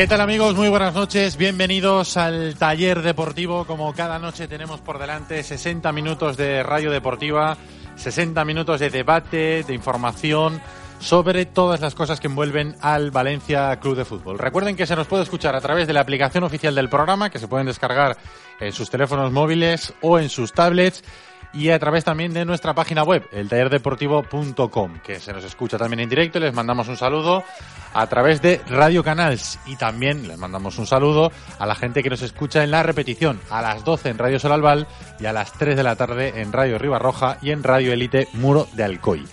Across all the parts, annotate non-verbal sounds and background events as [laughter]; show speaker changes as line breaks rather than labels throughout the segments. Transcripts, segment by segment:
¿Qué tal amigos? Muy buenas noches. Bienvenidos al taller deportivo. Como cada noche tenemos por delante 60 minutos de radio deportiva, 60 minutos de debate, de información sobre todas las cosas que envuelven al Valencia Club de Fútbol. Recuerden que se nos puede escuchar a través de la aplicación oficial del programa, que se pueden descargar en sus teléfonos móviles o en sus tablets y a través también de nuestra página web, eltallerdeportivo.com, que se nos escucha también en directo y les mandamos un saludo a través de Radio Canals y también les mandamos un saludo a la gente que nos escucha en la repetición a las 12 en Radio Solalval y a las 3 de la tarde en Radio Ribarroja y en Radio Elite Muro de Alcoy.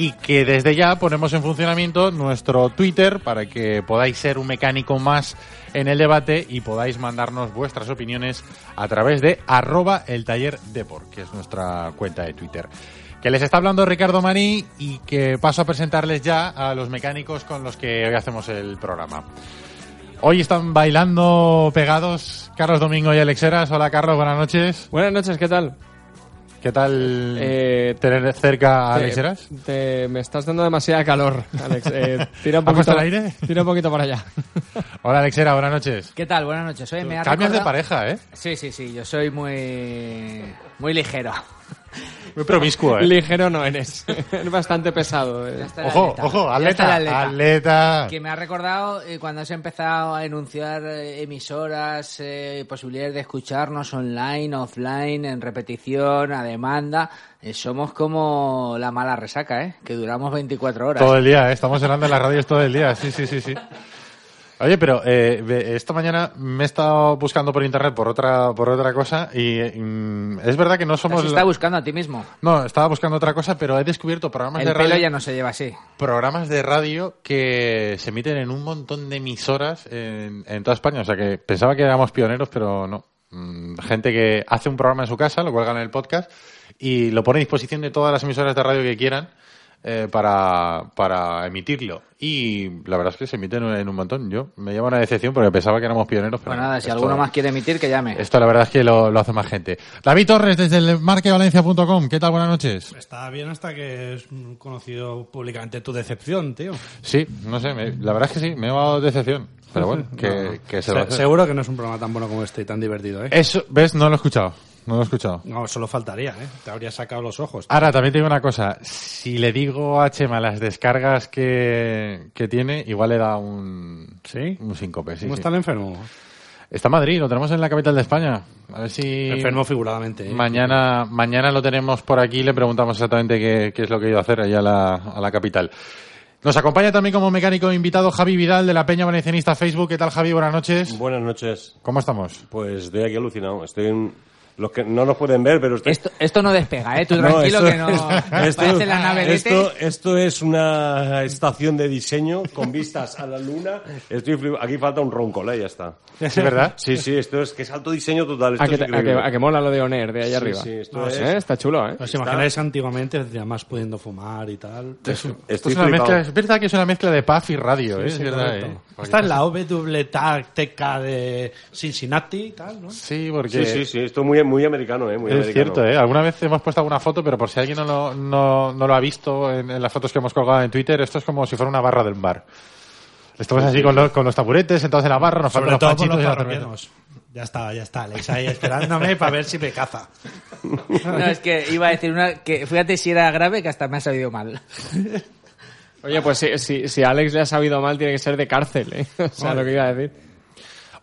Y que desde ya ponemos en funcionamiento nuestro Twitter para que podáis ser un mecánico más en el debate y podáis mandarnos vuestras opiniones a través de arroba el taller deport, que es nuestra cuenta de Twitter. Que les está hablando Ricardo Marí y que paso a presentarles ya a los mecánicos con los que hoy hacemos el programa. Hoy están bailando pegados Carlos Domingo y Alexeras. Hola Carlos, buenas noches.
Buenas noches, ¿qué tal?
¿Qué tal
Eh,
tener cerca a
Te-
Alexeras?
te- me estás dando demasiada calor, Alex. Eh, tira un [laughs]
¿Ha puesto
poquito
el aire?
Tira un poquito para allá. [laughs]
Hola Alexera, buenas noches.
¿Qué tal? Buenas noches. Oye, me
Cambias de
recordado-
pareja, ¿eh?
Sí, sí, sí. Yo soy muy, muy ligero.
Muy promiscuo, ¿eh?
Ligero no eres. [laughs] es bastante pesado. eh.
El
Ojo,
atleta.
ojo,
el
atleta, atleta.
Que me ha recordado eh, cuando has empezado a enunciar eh, emisoras, eh, posibilidades de escucharnos online, offline, en repetición, a demanda. Eh, somos como la mala resaca, ¿eh? Que duramos 24 horas.
Todo el día, ¿eh? estamos sonando en las radios todo el día, sí, sí, sí, sí. Oye, pero eh, esta mañana me he estado buscando por internet por otra por otra cosa y mm, es verdad que no somos... la-
estado buscando a ti mismo.
No, estaba buscando otra cosa, pero he descubierto programas
El
de
pelo
radio,
ya no se lleva así.
programas de radio que se emiten en un montón de emisoras en, en toda España. O sea que pensaba que éramos pioneros, pero no. Mm, Gente que hace un programa en su casa, lo cuelgan en el podcast y lo pone a disposición de todas las emisoras de radio que quieran eh, para, para emitirlo. Y la verdad es que se emiten en un montón. Yo me lleva una decepción porque pensaba que éramos pioneros. Pero
Pues
no.
nada, si
Esto-
alguno más quiere emitir, que llame.
Esto la verdad es que lo, lo hace más gente. David Torres desde el marquevalencia.com. ¿Qué tal? Buenas noches.
Está bien hasta que es conocido públicamente tu decepción, tío.
Sí, no sé, me- la verdad es que sí, me ha dado decepción. Pero bueno, [laughs] que,
No, no.
que se va a
Se-
hacer.
Seguro que no es un programa tan bueno como este y tan divertido, ¿eh?
Eso, ¿ves? No lo he escuchado. No lo he escuchado.
No, solo faltaría, ¿eh? Te habría sacado los ojos.
Ahora, también te digo una cosa. Si le digo a Chema las descargas que, que tiene, igual le da un,
¿Sí?
un síncope. Sí,
¿Cómo
sí.
está el enfermo?
Está en Madrid, lo tenemos en la capital de España. A ver si
Enfermo figuradamente, ¿eh?
mañana, mañana lo tenemos por aquí y le preguntamos exactamente qué, qué es lo que ha ido a hacer allá a la, a la capital. Nos acompaña también como mecánico invitado Javi Vidal de la Peña Valencianista Facebook. ¿Qué tal, Javi? Buenas noches.
Buenas noches.
¿Cómo estamos?
Pues estoy aquí alucinado. Estoy en- Los que no nos pueden ver, pero usted-
Esto, esto no despega, ¿eh? Tú
No,
tranquilo
esto-
que no... [laughs]
esto-
parece la nave
esto, esto es una estación de diseño con vistas a la luna. Estoy flip- aquí falta un roncola y ya está.
¿Sí, verdad?
Sí, sí, esto es que es alto diseño total. Esto
A que,
es
te- a, que, a que mola lo de Oner de ahí
Sí,
arriba.
sí, esto
No,
es-
sí.
¿Eh? Está chulo, ¿eh?
¿Os imagináis antiguamente, además pudiendo fumar y tal?
Esto
Estoy
es, una mezcla, es verdad que es una mezcla de puff y radio, ¿eh? es
Sí,
verdad. ¿eh? Porque-
Esta es la WTK de Cincinnati y tal, ¿no?
Sí, porque
Sí, sí, sí, esto es muy, muy americano, ¿eh? Muy
es
americano.
cierto, ¿eh? Alguna vez hemos puesto alguna foto, pero por si alguien no lo, no, no lo ha visto en, en las fotos que hemos colgado en Twitter, esto es como si fuera una barra del bar. Estamos así con los, con los taburetes sentados en la barra, nos faltan los panchitos
los
y la cerveza.
parroquianos. Ya está, ya está, Alex ahí esperándome para ver si me caza. [laughs]
No, es que iba a decir una... que Fíjate si era grave que hasta me ha sabido mal. [laughs]
Oye, pues si, si, si a Alex le ha sabido mal, tiene que ser de cárcel, ¿eh? [laughs] O sea, lo que iba a decir.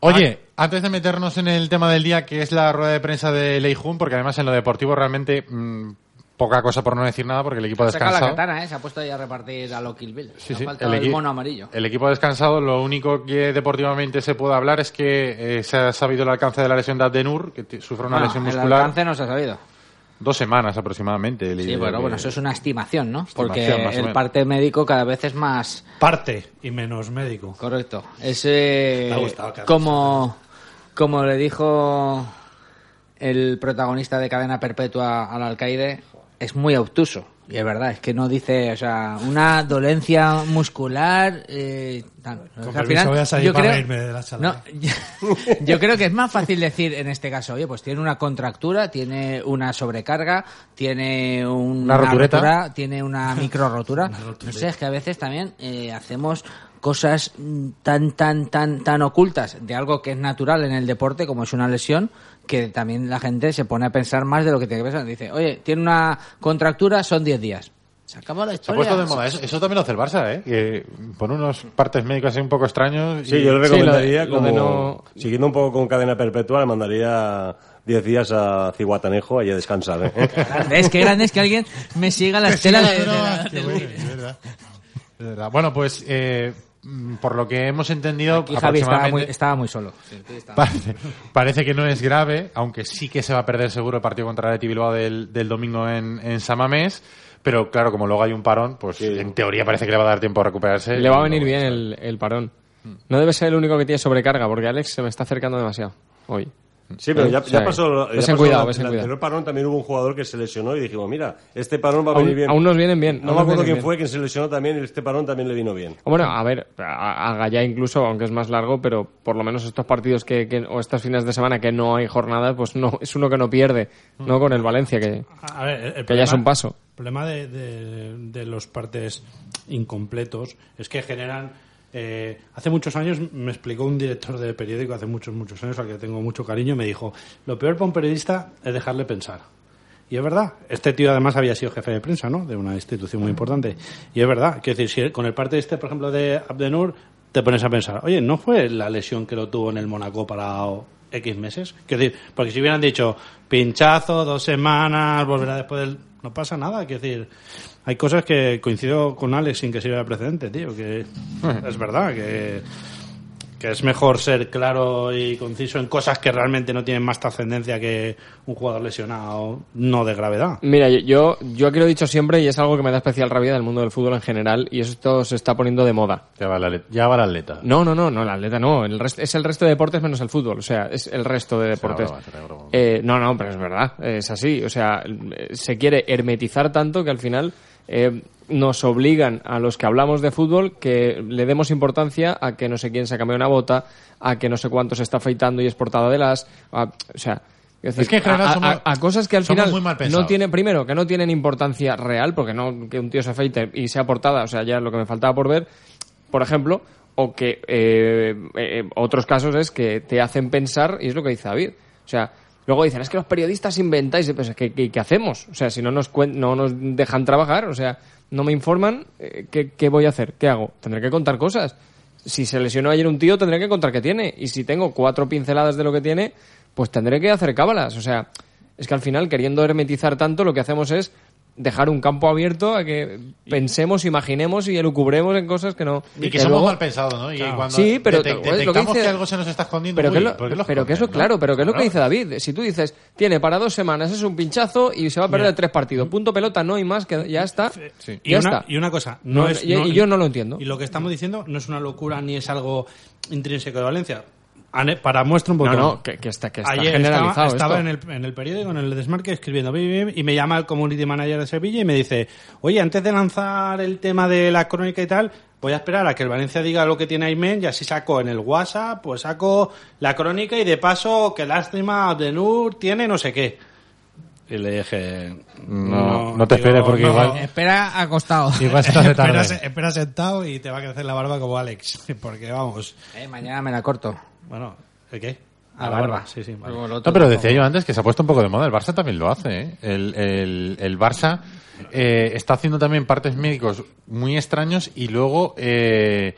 Oye, antes de meternos en el tema del día, que es la rueda de prensa de Lei Jun, porque además en lo deportivo realmente mm, poca cosa por no decir nada, porque el equipo ha
Saca la
descansado.
katana, ¿eh? Se ha puesto ahí a repartir a lo Kill Bill.
Sí, sí,
faltado el,
equi-
mono amarillo.
El equipo ha descansado. Lo único que deportivamente se puede hablar es que eh, se ha sabido el alcance de la lesión de Abdenur, que sufre una
Bueno,
lesión
el
muscular.
alcance no se ha sabido.
Dos semanas aproximadamente.
Sí,
Le-
bueno,
que-
bueno, eso es una estimación, ¿no? Porque
Estimación,
el parte médico cada vez es más
Parte y menos médico.
correcto. Es eh,
Me ha gustado que
como, como le dijo el protagonista de Cadena Perpetua al alcaide, es muy obtuso. Y es verdad, es que no dice, o sea, una dolencia muscular. Eh, tal.
Con permiso, voy a salir
yo
para
creo-
reírme de la charla.
No, yo, [laughs] yo creo que es más fácil decir en este caso, oye, pues tiene una contractura, tiene una sobrecarga, tiene un-
Una
rotura, tiene una micro rotura. [laughs] No sé, es que a veces también eh, hacemos cosas tan, tan, tan, tan ocultas de algo que es natural en el deporte, como es una lesión, que también la gente se pone a pensar más de lo que tiene que pensar. Dice, oye, tiene una contractura, son 10 días. Se acaba la
Se ha
historia.
puesto de moda. Eso, eso también lo hace el Barça, ¿eh? Que pone unos partes médicos así un poco extraños.
Sí,
y-
yo le
Sí, lo de-
recomendaría,
lo de
como,
no-
siguiendo un poco con cadena perpetua, le mandaría 10 días a Ciguatanejo y a descansar. ¿eh?
Es que grande es que alguien me siga la [laughs] estela de, de la-
es verdad. Es verdad. Bueno, pues eh, por lo que hemos entendido,
Aquí Javi estaba muy,
aproximadamente-
estaba muy solo.
Parece, parece que no es grave, aunque sí que se va a perder seguro el partido contra el Athletic Bilbao del, del domingo en, en Samamés. Pero claro, como luego hay un parón, pues en teoría parece que le va a dar tiempo a recuperarse.
Le va a venir bien el, el parón. No debe ser el único que tiene sobrecarga, porque Alex se me está acercando demasiado hoy.
Sí, pero ya, pasó. Ya pasó
cuidado,
la- el anterior parón también hubo un jugador que se lesionó y dijimos, mira, este parón va a venir
Aún,
bien.
aún nos vienen bien.
no me acuerdo quién
bien.
fue quien se lesionó también y este parón también le vino bien.
Bueno, a ver, a, a Gallá incluso, aunque es más largo, pero por lo menos estos partidos que, que- o estos fines de semana que no hay jornadas, pues no es uno que no pierde, no con el Valencia, que,
A ver, el- el
que ya es un paso.
El problema de, de- de los partes incompletos es que generan. Eh, hace muchos años me explicó un director de periódico, hace muchos, muchos años, al que tengo mucho cariño, me dijo: Lo peor para un periodista es dejarle pensar. Y es verdad, este tío además había sido jefe de prensa, ¿no? De una institución muy importante. Y es verdad, quiero decir, si con el parte este, por ejemplo, de Abdenur, te pones a pensar, oye, ¿no fue la lesión que lo tuvo en el Mónaco para X meses? Quiero decir, porque si hubieran dicho pinchazo, dos semanas, volverá después del... No pasa nada, quiero decir, hay cosas que coincido con Alex sin que sirva de precedente, tío, que es verdad, que, que es mejor ser claro y conciso en cosas que realmente no tienen más trascendencia que un jugador lesionado no de gravedad.
Mira, yo, yo aquí lo he dicho siempre y es algo que me da especial rabia del mundo del fútbol en general y esto se está poniendo de moda.
Ya va, atleta- ya va el atleta.
No, no, no, no, el atleta no, el resto, es el resto de deportes menos el fútbol, o sea, es el resto de deportes.
broma, será broma.
Eh, no, no, pero es verdad, es así, o sea, se quiere hermetizar tanto que al final eh, nos obligan a los que hablamos de fútbol que le demos importancia a que no sé quién se ha cambiado una bota, a que no sé cuánto se está afeitando y es portada de las, a- o sea...
Es que en general
a, a-
somos-
a cosas que al final no tienen primero que no tienen importancia real porque no que un tío se afeite y sea portada o sea ya es lo que me faltaba por ver por ejemplo, o que eh, eh, otros casos es que te hacen pensar, y es lo que dice David. O sea, luego dicen, es que los periodistas inventáis, pues, ¿qué, qué, qué hacemos? O sea, si no nos, no nos dejan trabajar, o sea, no me informan, eh, ¿qué, ¿qué voy a hacer? ¿Qué hago? Tendré que contar cosas. Si se lesionó ayer un tío, tendré que contar qué tiene. Y si tengo cuatro pinceladas de lo que tiene, pues tendré que hacer cábalas. O sea, es que al final, queriendo hermetizar tanto, lo que hacemos es dejar un campo abierto a que pensemos, imaginemos y elucubremos en cosas que no.
Y que somos
luego-
mal pensados, ¿no? Y cuando
Sí, pero lo que dice-
que algo se nos está escondiendo,
Pero,
uy,
que, es lo-
¿por qué lo
pero que eso,
no?
claro, pero que es lo que dice David. Si tú dices, tiene para dos semanas, es un pinchazo y se va a perder tres partidos. Punto pelota, no hay más, que ya está.
Y
Ya
una,
está.
y una cosa, no,
No,
es,
y- y yo no lo entiendo.
Y lo que estamos diciendo no es una locura ni es algo intrínseco de Valencia. Para muestra un
No,
poquito.
no, que, que está, que está
Ayer
generalizado
estaba, estaba
esto.
en, el, en el periódico, en el Desmarque, escribiendo bim, bim, y me llama el community manager de Sevilla y me dice, oye, antes de lanzar el tema de la crónica y tal, voy a esperar a que el Valencia diga lo que tiene Aymen y así saco en el WhatsApp, pues saco la crónica y de paso, qué lástima, Abdenur tiene no sé qué. Y le dije...
No, no te esperes porque igual-
Espera acostado. [laughs]
Igual se te hace tarde.
Espera, espera sentado y te va a crecer la barba como Alex. [laughs] Porque vamos.
Eh, mañana me la corto.
Bueno, ¿el qué?
La barba.
Sí, sí. vale.
Luego lo otro,
No, pero decía yo antes que se ha puesto un poco de moda. El Barça también lo hace. ¿eh? El, el, el Barça eh, está haciendo también partes médicos muy extraños y luego eh,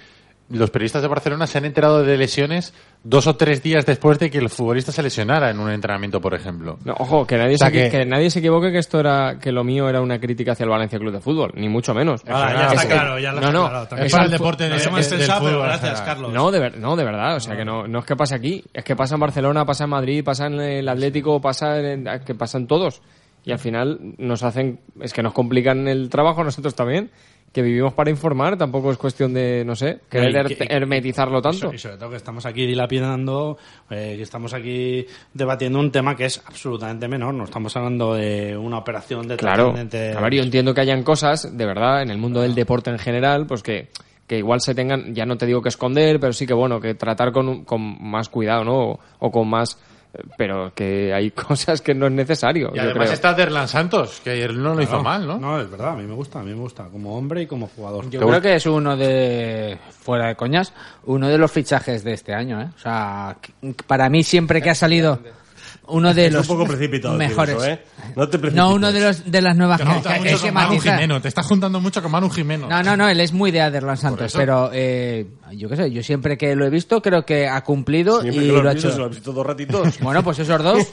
los periodistas de Barcelona se han enterado de lesiones dos o tres días después de que el futbolista se lesionara en un entrenamiento, por ejemplo.
No, ojo, que nadie,
O sea
se,
que-
que... nadie se equivoque que esto era que lo mío era una crítica hacia el Valencia Club de Fútbol, ni mucho menos.
Eso
ya está
es-
claro, ya lo
no, no, es
para el deporte de-
Nos hemos
de- del
pero
fútbol,
gracias, Carlos.
No, de, ver- no, de verdad, o sea que no, no es que pasa aquí, es que pasa en Barcelona, pasa en Madrid, pasa en el Atlético, pasa en, que pasan todos. Y al final nos hacen, es que nos complican el trabajo nosotros también, que vivimos para informar, tampoco es cuestión de, no sé, querer her- hermetizarlo tanto.
Y sobre todo que estamos aquí dilapidando, eh, que estamos aquí debatiendo un tema que es absolutamente menor. No estamos hablando de una operación de
Claro, ver, yo entiendo que hayan cosas, de verdad, en el mundo del deporte en general, pues que, que igual se tengan, ya no te digo que esconder, pero sí que bueno, que tratar con, con más cuidado, ¿no? O, o con más, pero que hay [laughs] cosas que no es necesario.
Y
yo
además
creo.
está Derlan Santos, que ayer no lo hizo mal, ¿no?
No, es verdad, a mí me gusta, a mí me gusta, como hombre y como jugador.
Yo creo que es uno de, fuera de coñas, uno de los fichajes de este año, ¿eh? O sea, para mí siempre que ha salido uno de
Es
los
un poco precipitado decir
mejores.
eso, ¿eh? No te precipites.
No, uno de los de las nuevas
Te
que
Manu. Jimeno, te estás juntando mucho con Manu Jimeno.
No, no, no, él es muy de Aderlan Santos, pero eh, yo qué sé, yo siempre que lo he visto creo que ha cumplido
Siempre
y
que
lo
lo
ha hecho.
se lo has visto dos ratitos. [laughs]
Bueno, pues esos dos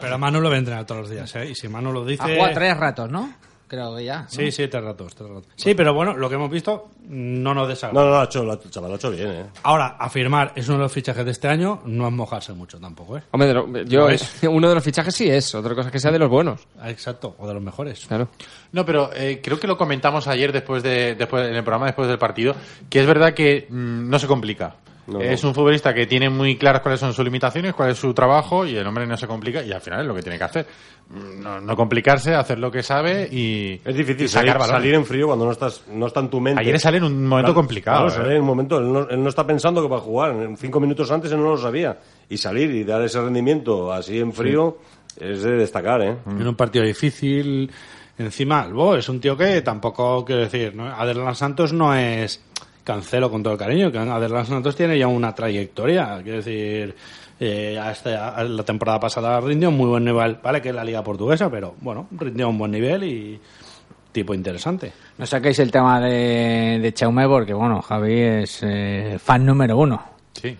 Pero Manu lo va a entrenar todos los días, ¿eh? Y si Manu lo dice...
ha jugado tres ratos, ¿no? Creo que ya. ¿no?
Sí, sí, tres ratos, tres ratos. Sí, pero bueno, lo que hemos visto no nos desagrada.
No, no, lo ha hecho, lo ha- el chaval lo ha hecho bien, ¿eh?
Ahora, afirmar es uno de los fichajes de este año no es mojarse mucho tampoco, ¿eh?
Hombre, yo,
No es. [laughs]
uno de los fichajes sí es, otra cosa es que sea de los buenos.
Ah, Exacto, o de los mejores.
Claro.
No, pero eh, creo que lo comentamos ayer después de, después en el programa después del partido, que es verdad que mm, no se complica.
No.
Es un futbolista que tiene muy claras cuáles son sus limitaciones, cuál es su trabajo y el hombre no se complica y al final es lo que tiene que hacer. Mm, No, no complicarse, hacer lo que sabe y
Es difícil
y sacar
salir, en frío cuando no estás no está en tu mente.
Ayer sale en un momento
Claro,
complicado.
Claro,
¿eh?
salir en un momento. Él no, él no está pensando que va a jugar. En cinco minutos antes él no lo sabía. Y salir y dar ese rendimiento así en frío es de destacar, ¿eh?
En un partido difícil, encima, Albo es un tío que tampoco, quiero decir, ¿no? Santos no es Cancelo con todo el cariño, que Aderlan Santos tiene ya una trayectoria, quiero decir, eh, hasta a la temporada pasada rindió un muy buen nivel, vale que es la liga portuguesa, pero bueno, rindió un buen nivel y tipo interesante.
No saquéis el tema de, de Chaume porque, bueno, Javi es eh, fan número uno,
Sí.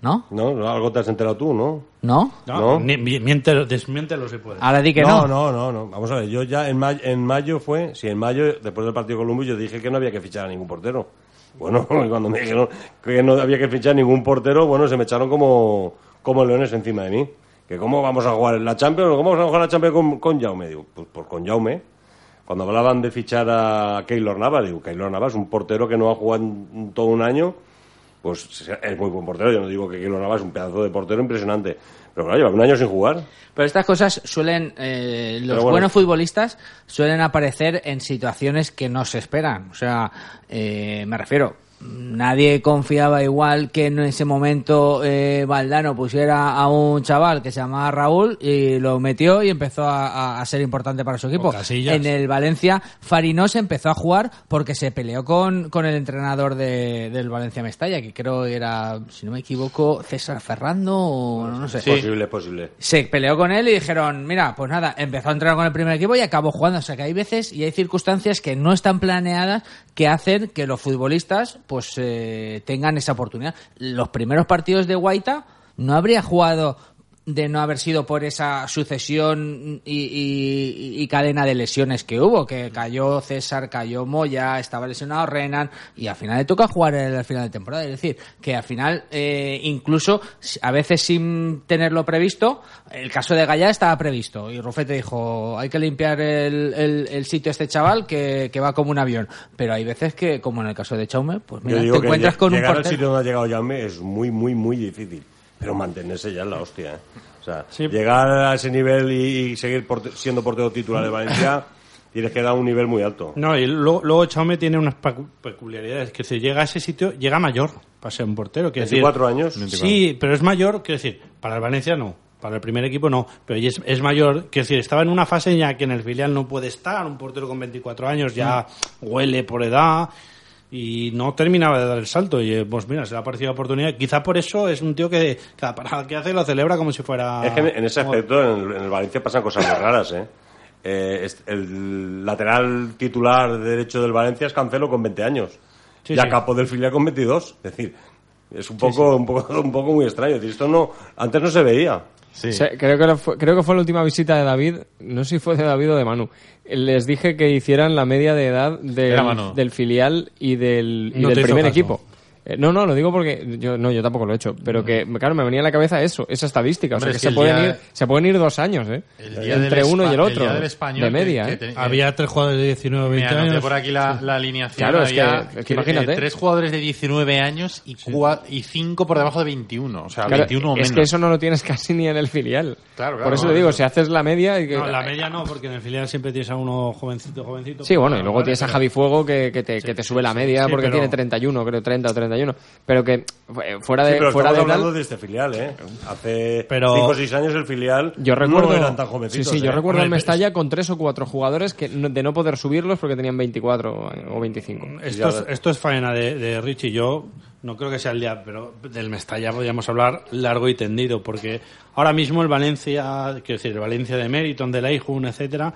¿no?
¿No? ¿No? Algo te has enterado tú, ¿no?
¿No?
No,
No.
Miéntelo, desmiéntelo si puedes.
Ahora di que
no,
no.
no, no, no. Vamos a ver, yo ya en mayo, en mayo fue, si en mayo, después del partido con Columbus, yo dije que no había que fichar a ningún portero. Bueno, [laughs] cuando me dijeron que no había que fichar ningún portero, bueno, se me echaron como, como leones encima de mí. Que cómo vamos a jugar la Champions, cómo vamos a jugar la Champions con, con Jaume. Digo, pues, pues con Jaume. Cuando hablaban de fichar a Keylor Navas, digo, Keylor Navas, un portero que no ha jugado todo un año, pues es muy buen portero. Yo no digo que Keylor Navas es un pedazo de portero impresionante. Pero claro, lleva un año sin jugar.
Pero estas cosas suelen, eh, los
bueno.
buenos futbolistas suelen aparecer en situaciones que no se esperan. O sea, eh, me refiero, nadie confiaba igual que en ese momento eh, Valdano pusiera a un chaval que se llamaba Raúl y lo metió y empezó a, a- a ser importante para su equipo. En el Valencia, Farinós empezó a jugar porque se peleó con, con el entrenador de- del Valencia Mestalla, que creo era, si no me equivoco, César Ferrando o no sé.
Es posible, es posible.
Se peleó con él y dijeron, mira, pues nada, empezó a entrenar con el primer equipo y acabó jugando. O sea que hay veces y hay circunstancias que no están planeadas que hacen que los futbolistas pues eh, tengan esa oportunidad. Los primeros partidos de Guaita no habría jugado de no haber sido por esa sucesión y, y- y cadena de lesiones que hubo, que cayó César, cayó Moya, estaba lesionado Renan y al final le toca jugar el, al final de temporada. Es decir, que al final, eh, incluso a veces sin tenerlo previsto, el caso de Gallá estaba previsto y Rufete dijo, hay que limpiar el, el- el sitio a este chaval que, que va como un avión. Pero hay veces que, como en el caso de Chaume, pues mira, te encuentras con un portero.
sitio donde ha llegado Jaume es muy, muy, muy difícil. Pero mantenerse ya es la hostia, ¿eh? O sea,
Sí.
llegar a ese nivel y, y seguir porte- siendo portero titular de Valencia, tienes que dar un nivel muy alto.
No, y luego, luego Chaume tiene unas pecu- peculiaridades. Que si llega a ese sitio, llega mayor para ser un portero. decir-
24 años.
Sí, pero es mayor, quiero decir, para el Valencia no. Para el primer equipo no, pero es, es mayor, quiero decir, estaba en una fase ya que en el filial no puede estar, un portero con 24 años ya huele por edad y no terminaba de dar el salto y eh, pues mira, se le ha parecido la oportunidad, quizá por eso es un tío que cada parada que hace lo celebra como si fuera...
Es que en, ese aspecto, en el, en el Valencia pasan cosas muy raras, ¿eh? Eh, el lateral titular derecho del Valencia es Cancelo con 20 años.
Sí,
y a
sí.
capo del filial con 22. Es decir, es un poco, Un, poco, [laughs] un poco muy extraño. Es decir, esto no, antes no se veía.
Sí.
Creo, que fue, creo que fue la última visita de David, no sé si fue de David o de Manu. Les dije que hicieran la media de edad del, filial y del, y
No te
del
hizo
primer equipo. Eh, no, no, lo digo porque yo no, yo tampoco lo he hecho, pero que claro me venía a la cabeza eso, esa estadística,
Hombre,
o sea que,
es
se
que el
pueden
día-
ir, se pueden ir dos años, eh,
El día
entre
del
uno y el otro,
día del español
de media,
que-
eh.
que te-
Había tres jugadores de 19 o 20
Me
años.
por aquí la, la alineación.
Claro, es que-
había,
es que imagínate.
eh, tres jugadores de 19 años y, cua- y cinco por debajo de 21. O sea,
Claro,
21 o menos.
es que eso no lo tienes [laughs] casi ni en el filial.
Claro, claro,
Por eso
no,
te digo,
eso.
si haces la media... y que-
No, la media no, porque en el filial siempre tienes a uno jovencito, jovencito.
Sí, bueno, y luego tienes a Javi Fuego que, que te, que sube la media porque tiene 31, creo, 30 o 31. Pero que eh, fuera
Sí,
de,
pero
fuera
estamos
de
hablando
tal,
de este filial, ¿eh? Hace
Pero-
5 o 6 años el filial
yo recuerdo...
no eran tan
sí,
jovencitos.
sí, yo
¿eh?
recuerdo
Hombre,
el Mestalla con tres o cuatro jugadores que no- de no poder subirlos porque tenían 24 o 25.
Esto es, esto es faena de, de Richie. Yo no creo que sea el día, pero del Mestalla podríamos hablar largo y tendido, porque ahora mismo el Valencia, quiero decir, el Valencia de Meriton, de Leijun, etcétera,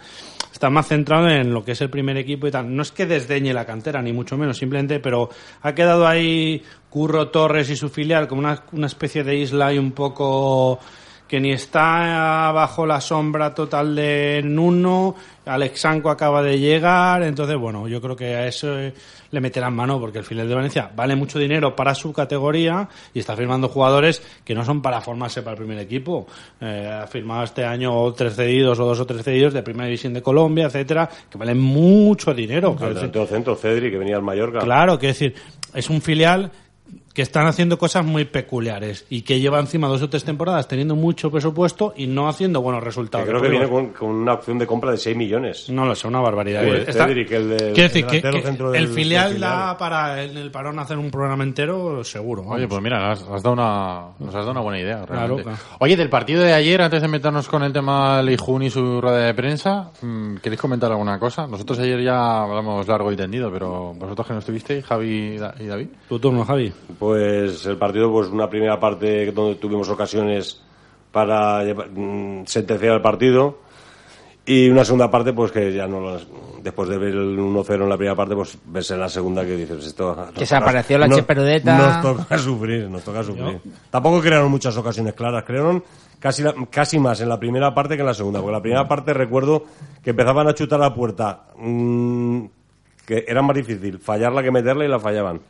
está más centrado en lo que es el primer equipo y tal. No es que desdeñe la cantera, ni mucho menos, simplemente, pero ha quedado ahí Curro Torres y su filial como una, una especie de isla y un poco que ni está bajo la sombra total de Nuno, Alexanco acaba de llegar, entonces bueno, yo creo que a eso eh, le meterán mano porque el filial de Valencia vale mucho dinero para su categoría y está firmando jugadores que no son para formarse para el primer equipo. Eh, ha firmado este año tres cedidos o dos o tres cedidos de primera división de Colombia, etcétera, que valen mucho dinero. Decir,
delantero centro, Cedri, que venía al Mallorca.
Claro, que decir, es un filial que están haciendo cosas muy peculiares y que lleva encima dos o tres temporadas teniendo mucho presupuesto y no haciendo buenos
Que
resultados.
creo que viene con, con una opción de compra de 6 millones.
No lo sé, una barbaridad.
Sí,
Está-
Cedric, el de-
Quiero decir
el
que, el
del-
filial
del
da para en el parón hacer un programa entero, seguro.
Oye, pues mira, has, has dado una, nos has dado una buena idea, realmente.
claro.
Oye, del partido de ayer, antes de meternos con el tema Leijun y su rueda de prensa, mm, ¿queréis comentar alguna cosa? Nosotros ayer ya hablamos largo y tendido, pero vosotros que no estuvisteis, Javi y David.
Tu turno, Javi.
Pues el partido, pues una primera parte donde tuvimos ocasiones para llevar- mm, sentenciar el partido y una segunda parte, pues que ya no las- después de ver el 1-0 en la primera parte, pues ves en la segunda que dices esto. nos
Que se apareció la
nos-
Cheperudeta.
Nos toca [laughs] sufrir, nos toca sufrir. Tampoco crearon muchas ocasiones claras, crearon casi, la- casi más en la primera parte que en la segunda, porque en la primera parte recuerdo que empezaban a chutar la puerta. mm, que era más difícil fallarla que meterla y la fallaban.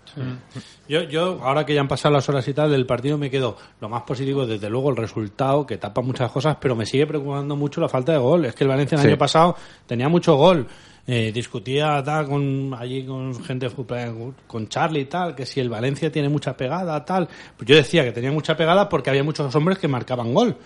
Yo, yo, ahora que ya han pasado las horas y tal del partido, me quedo lo más positivo, desde luego, el resultado, que tapa muchas cosas, pero me sigue preocupando mucho la falta de gol. Es que el Valencia el
Sí.
año pasado tenía mucho gol. Eh, discutía tal, con, allí con gente, con Charlie y tal, que si el Valencia tiene mucha pegada, tal. Pues yo decía que tenía mucha pegada porque había muchos hombres que marcaban gol.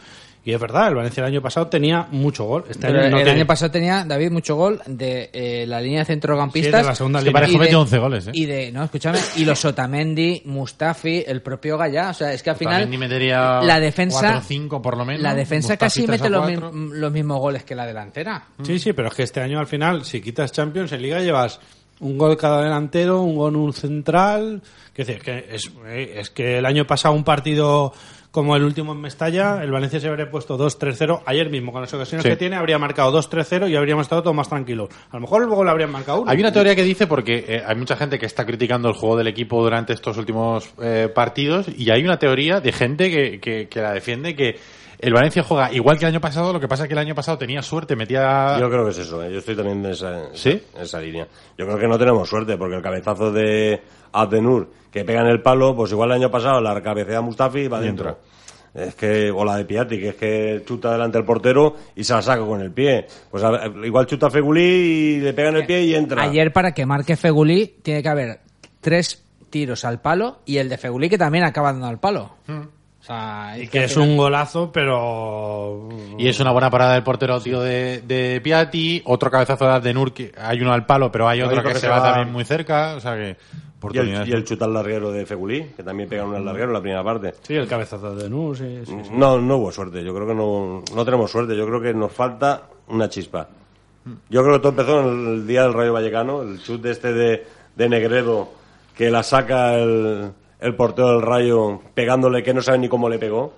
Y es verdad, el Valencia el año pasado tenía mucho gol. Este
Pero
año no
el
tiene.
año pasado tenía David mucho gol de eh, la línea de centrocampistas.
Sí, de la segunda
Es que
línea.
Parejo
y de-
metió 11 goles, ¿eh?
Y de, no, escúchame, y los Otamendi, Mustafi, el propio Gallá, o sea, es que al final
metería
la defensa
4 o 5 por lo menos.
la defensa
Mustafi
casi
3 a
mete los,
4.
mi- los mismos goles que la delantera.
Sí, sí, pero es que este año al final, si quitas Champions en Liga, llevas un gol cada delantero, un gol un central. Que decir, que es, eh, es que el año pasado un partido como el último en Mestalla, el Valencia se habría puesto 2-3-0. Ayer mismo, con las ocasiones
Sí.
que tiene, habría marcado 2-3-0 y habríamos estado todos más tranquilos. A lo mejor luego le habrían marcado uno.
Hay una teoría que dice, porque eh, hay mucha gente que está criticando el juego del equipo durante estos últimos eh, partidos, y hay una teoría de gente que, que, que la defiende que El Valencia juega igual que el año pasado, lo que pasa es que el año pasado tenía suerte, metía...
Yo creo que es eso, ¿eh? yo estoy también en esa,
¿Sí?
en esa línea. Yo creo que no tenemos suerte, porque el cabezazo de Abdenur, que pega en el palo, pues igual el año pasado la cabecea Mustafi y va dentro. Es que, o la de Piatti, que es que chuta delante del portero y se la saca con el pie. Pues a igual chuta Fegulí y le pega en el pie y entra.
Ayer para que marque Fegulí tiene que haber tres tiros al palo y el de Fegulí que también acaba dando al palo. O sea,
Y que es un golazo, pero...
Y es una buena parada del portero tío de, de Piatti, otro cabezazo de que hay uno al palo, pero hay otro que,
que
se
se
va
va-
también muy cerca, o sea que...
Y el, y el chuta al larguero de Fegulí, que también pega un al larguero en la primera parte.
Sí, el cabezazo de Nus, sí, sí, sí.
No, no hubo suerte. Yo creo que no, no tenemos suerte. Yo creo que nos falta una chispa. Yo creo que todo empezó en el día del Rayo Vallecano, el chut de este de, de Negredo, que la saca el, el portero del Rayo pegándole que no sabe ni cómo le pegó.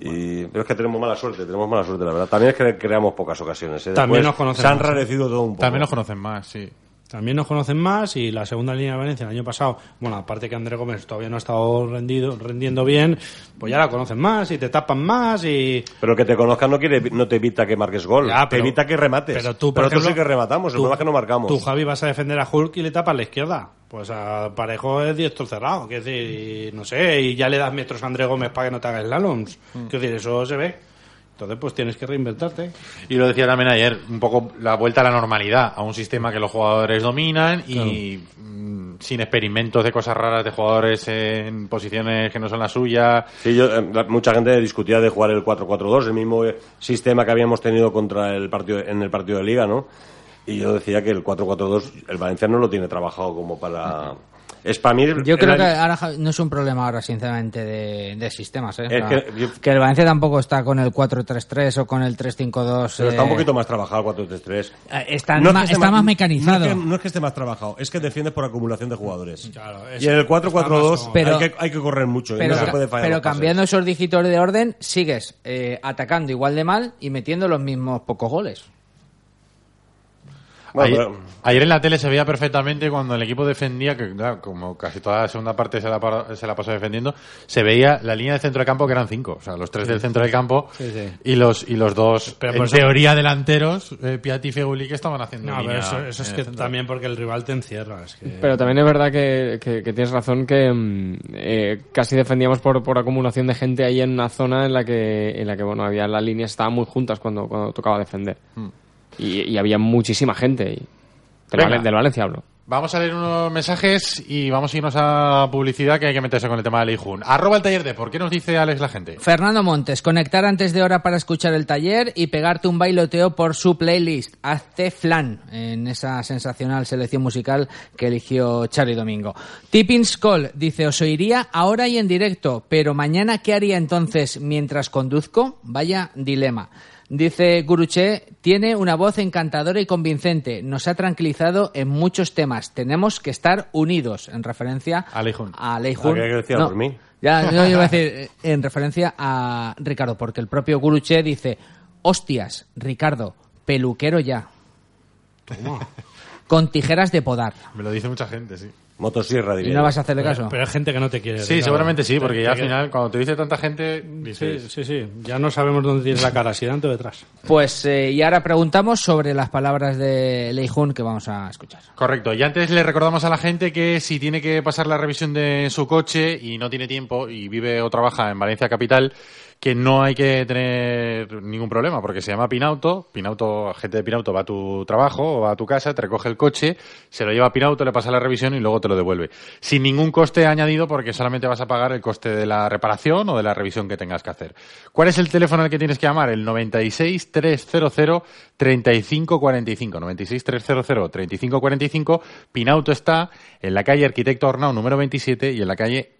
Y, pero es que tenemos mala suerte, tenemos mala suerte, la verdad. También es que creamos pocas ocasiones. ¿eh?
También
Después
nos conocen
Se ha
mucho.
enrarecido todo un poco.
También los conocen más, sí.
También nos conocen más y la segunda línea de Valencia el año pasado, bueno, aparte que André Gómez todavía no ha estado rendido, rendiendo bien, pues ya la conocen más y te tapan más y...
Pero que te conozcan no, quiere, no te evita que marques gol,
Ya,
te
pero-
evita que remates.
Pero tú,
nosotros
ejemplo,
sí que rematamos, el
tú-
problema es que no marcamos.
Tú, Javi, vas a defender a Hulk y le tapas la izquierda. Pues a Parejo es diestro cerrado, quiero decir, y no sé, y ya le das metros a André Gómez para que no te haga slaloms.
Mm.
Quiero decir, eso se ve. Entonces, pues tienes que reinventarte.
Y lo decía también ayer, un poco la vuelta a la normalidad, a un sistema que los jugadores dominan y mm, sin experimentos de cosas raras de jugadores en posiciones que no son las suyas.
Sí, yo, eh, mucha gente discutía de jugar el 4-4-2, el mismo eh, sistema que habíamos tenido contra el partido en el partido de liga, ¿no? Y yo decía que el 4-4-2 el Valencia no lo tiene trabajado como para es para mí
Yo creo que ahora no es un problema ahora, sinceramente, de, de sistemas. ¿eh? O sea,
que yo-
que el Valencia tampoco está con el 4-3-3 o con el 3-5-2.
pero está un
eh,
poquito más trabajado el 4-3-3.
eh, está,
No es que
está más
No
mecanizado.
es, que, no es que esté más trabajado, es que defiendes por acumulación de jugadores.
Claro, es-
y en el
está
4-4-2
más como-
Pero-
hay, que, hay que correr mucho y
pero
no se puede fallar.
pero cambiando esos dígitos de orden, sigues eh, atacando igual de mal y metiendo los mismos pocos goles.
Bueno,
ayer,
pero-
ayer en la tele se veía perfectamente cuando el equipo defendía, que claro, como casi toda la segunda parte se la, se la pasó defendiendo, se veía la línea de centro de campo que eran cinco, o sea, los tres del centro del campo
Sí, sí.
y los y los dos,
Pero
en
eso-
teoría delanteros, eh, Piatti y Feguli, que estaban haciendo
No, pero eso, eso es que también porque el rival te encierra. Es que...
Pero también es verdad que, que- que tienes razón que mm, eh, casi defendíamos por, por acumulación de gente ahí en una zona en la que, en la que bueno, había las líneas estaban muy juntas cuando, cuando tocaba defender. Y, y había muchísima gente. Y, del,
Venga.
Valen- del Valencia hablo.
Vamos a leer unos mensajes y vamos a irnos a publicidad que hay que meterse con el tema de Leijun. Arroba el taller de, ¿por qué nos dice Alex la gente?
Fernando Montes, conectar antes de hora para escuchar el taller y pegarte un bailoteo por su playlist. Hazte flan en esa sensacional selección musical que eligió Charlie Domingo. Tipping Skoll dice, os oiría ahora y en directo, pero mañana ¿qué haría entonces mientras conduzco? Vaya dilema. Dice Guruche, tiene una voz encantadora y convincente. Nos ha tranquilizado en muchos temas. Tenemos que estar unidos. En referencia
A Leijun.
A Leijun.
Ah, ¿qué decía
No,
por mí?
ya, yo iba a [laughs] decir, eh, en referencia a Ricardo, porque el propio Guruche dice, hostias, Ricardo, peluquero ya. Con tijeras de podar.
Me lo dice mucha gente, sí.
Motosierra,
¿Y
diría.
no
yo.
vas a hacerle caso?
pero hay gente que no te quiere.
Sí, seguramente sí, porque
Te-
ya al final, cuando te dice tanta gente,
sí, sí. Ya no sabemos dónde tienes la cara, si delante o detrás.
Pues, eh, y ahora preguntamos sobre las palabras de Leijun que vamos a escuchar.
Correcto. Y antes le recordamos a la gente que si tiene que pasar la revisión de su coche y no tiene tiempo y vive o trabaja en Valencia Capital, que no hay que tener ningún problema porque se llama Pinauto. Pinauto, gente de Pinauto va a tu trabajo o va a tu casa, te recoge el coche, se lo lleva a Pinauto, le pasa la revisión y luego te lo devuelve. Sin ningún coste añadido porque solamente vas a pagar el coste de la reparación o de la revisión que tengas que hacer. ¿Cuál es el teléfono al que tienes que llamar? El 96 300 3545. 96 300 3545. Pinauto está en la calle Arquitecto Arnau número 27 y en la calle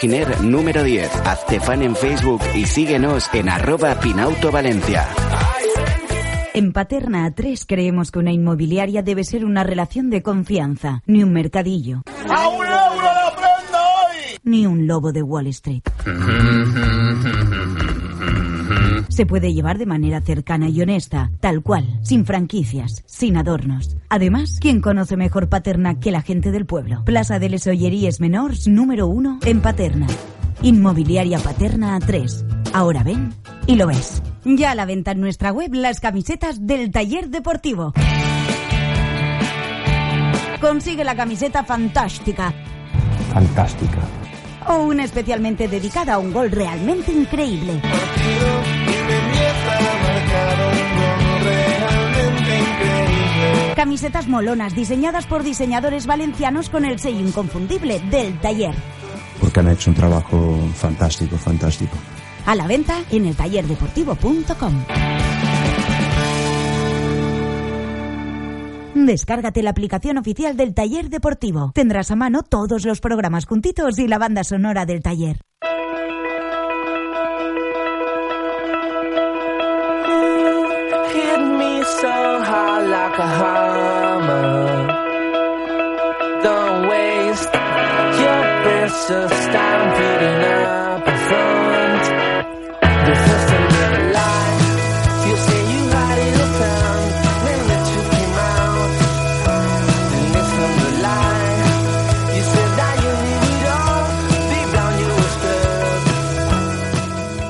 Giner número 10. Hazte fan en Facebook y síguenos en arroba Pinauto Valencia.
En Paterna A3 creemos que una inmobiliaria debe ser una relación de confianza, ni un mercadillo. Ni un lobo de Wall Street. [laughs] Se puede llevar de manera cercana y honesta, tal cual, sin franquicias, sin adornos. Además, ¿quién conoce mejor Paterna que la gente del pueblo? Plaza de les Olleries Menors número uno en Paterna. Inmobiliaria Paterna A3. Ahora ven y lo ves. Ya a la venta en nuestra web las camisetas del taller deportivo. Consigue la camiseta fantástica
Fantástica.
o una especialmente dedicada a un gol realmente increíble. Camisetas molonas diseñadas por diseñadores valencianos con el sello inconfundible del taller.
Porque han hecho un trabajo fantástico, fantástico.
A la venta en el tallerdeportivo.com. Descárgate la aplicación oficial del Taller Deportivo. Tendrás a mano todos los programas juntitos y la banda sonora del taller.
Hit me so hard like a hammer.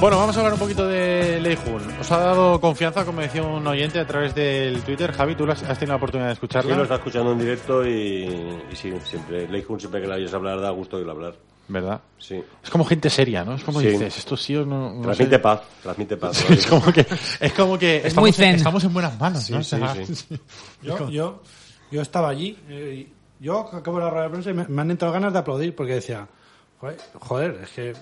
Bueno, vamos a hablar un poquito de Leijun. Os ha dado confianza, como decía un oyente a través del Twitter. Javi, ¿tú has tenido la oportunidad de
Sí,
escucharla?
lo está escuchando en directo y, y sí, siempre. Leijun siempre que la oyes hablar da gusto oírlo hablar.
¿Verdad?
Sí.
Es como gente seria, ¿no? Es como
Sí.
dices, esto sí o no. no
Transmite
sé.
paz, transmite paz.
Sí, es como que, es como que
Es
estamos,
muy zen.
estamos en buenas manos,
Sí,
¿no? O
sí,
sea,
sí.
Yo, yo, yo estaba allí, eh, yo acabo la rueda de prensa y me, me han entrado ganas de aplaudir porque decía, joder, joder, es que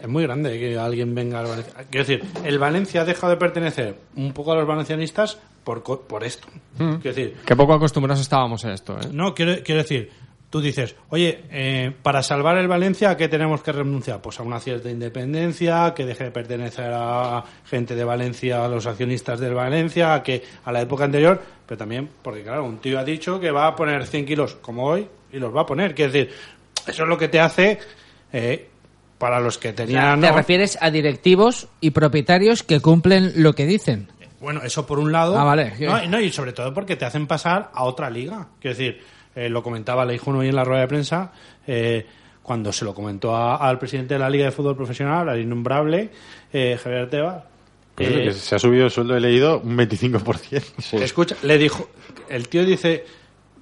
es muy grande que alguien venga al Valencia. Quiero decir, el Valencia ha dejado de pertenecer un poco a los valencianistas por, co- por esto. Quiero decir,
Que poco acostumbrados estábamos a esto, ¿eh?
no, quiero, quiero decir, tú dices, oye, eh, para salvar el Valencia, ¿a qué tenemos que renunciar? Pues a una cierta independencia, que deje de pertenecer a gente de Valencia, a los accionistas del Valencia, a, que, a la época anterior, pero también, porque claro, un tío ha dicho que va a poner 100 kilos como hoy y los va a poner. Quiero decir, eso es lo que te hace, eh, para los que
O sea,
tenían...
te refieres a directivos y propietarios que cumplen lo que dicen.
Bueno, eso por un lado.
Ah, vale.
No, y- no, y sobre todo porque te hacen pasar a otra liga. Quiero decir, eh, lo comentaba Leijun hoy en la rueda de prensa, eh, cuando se lo comentó a- al presidente de la Liga de Fútbol Profesional, al innombrable, eh, Javier Tebas.
Pues
eh,
que se ha subido el sueldo, he leído, un 25%.
Escucha, le dijo, el tío dice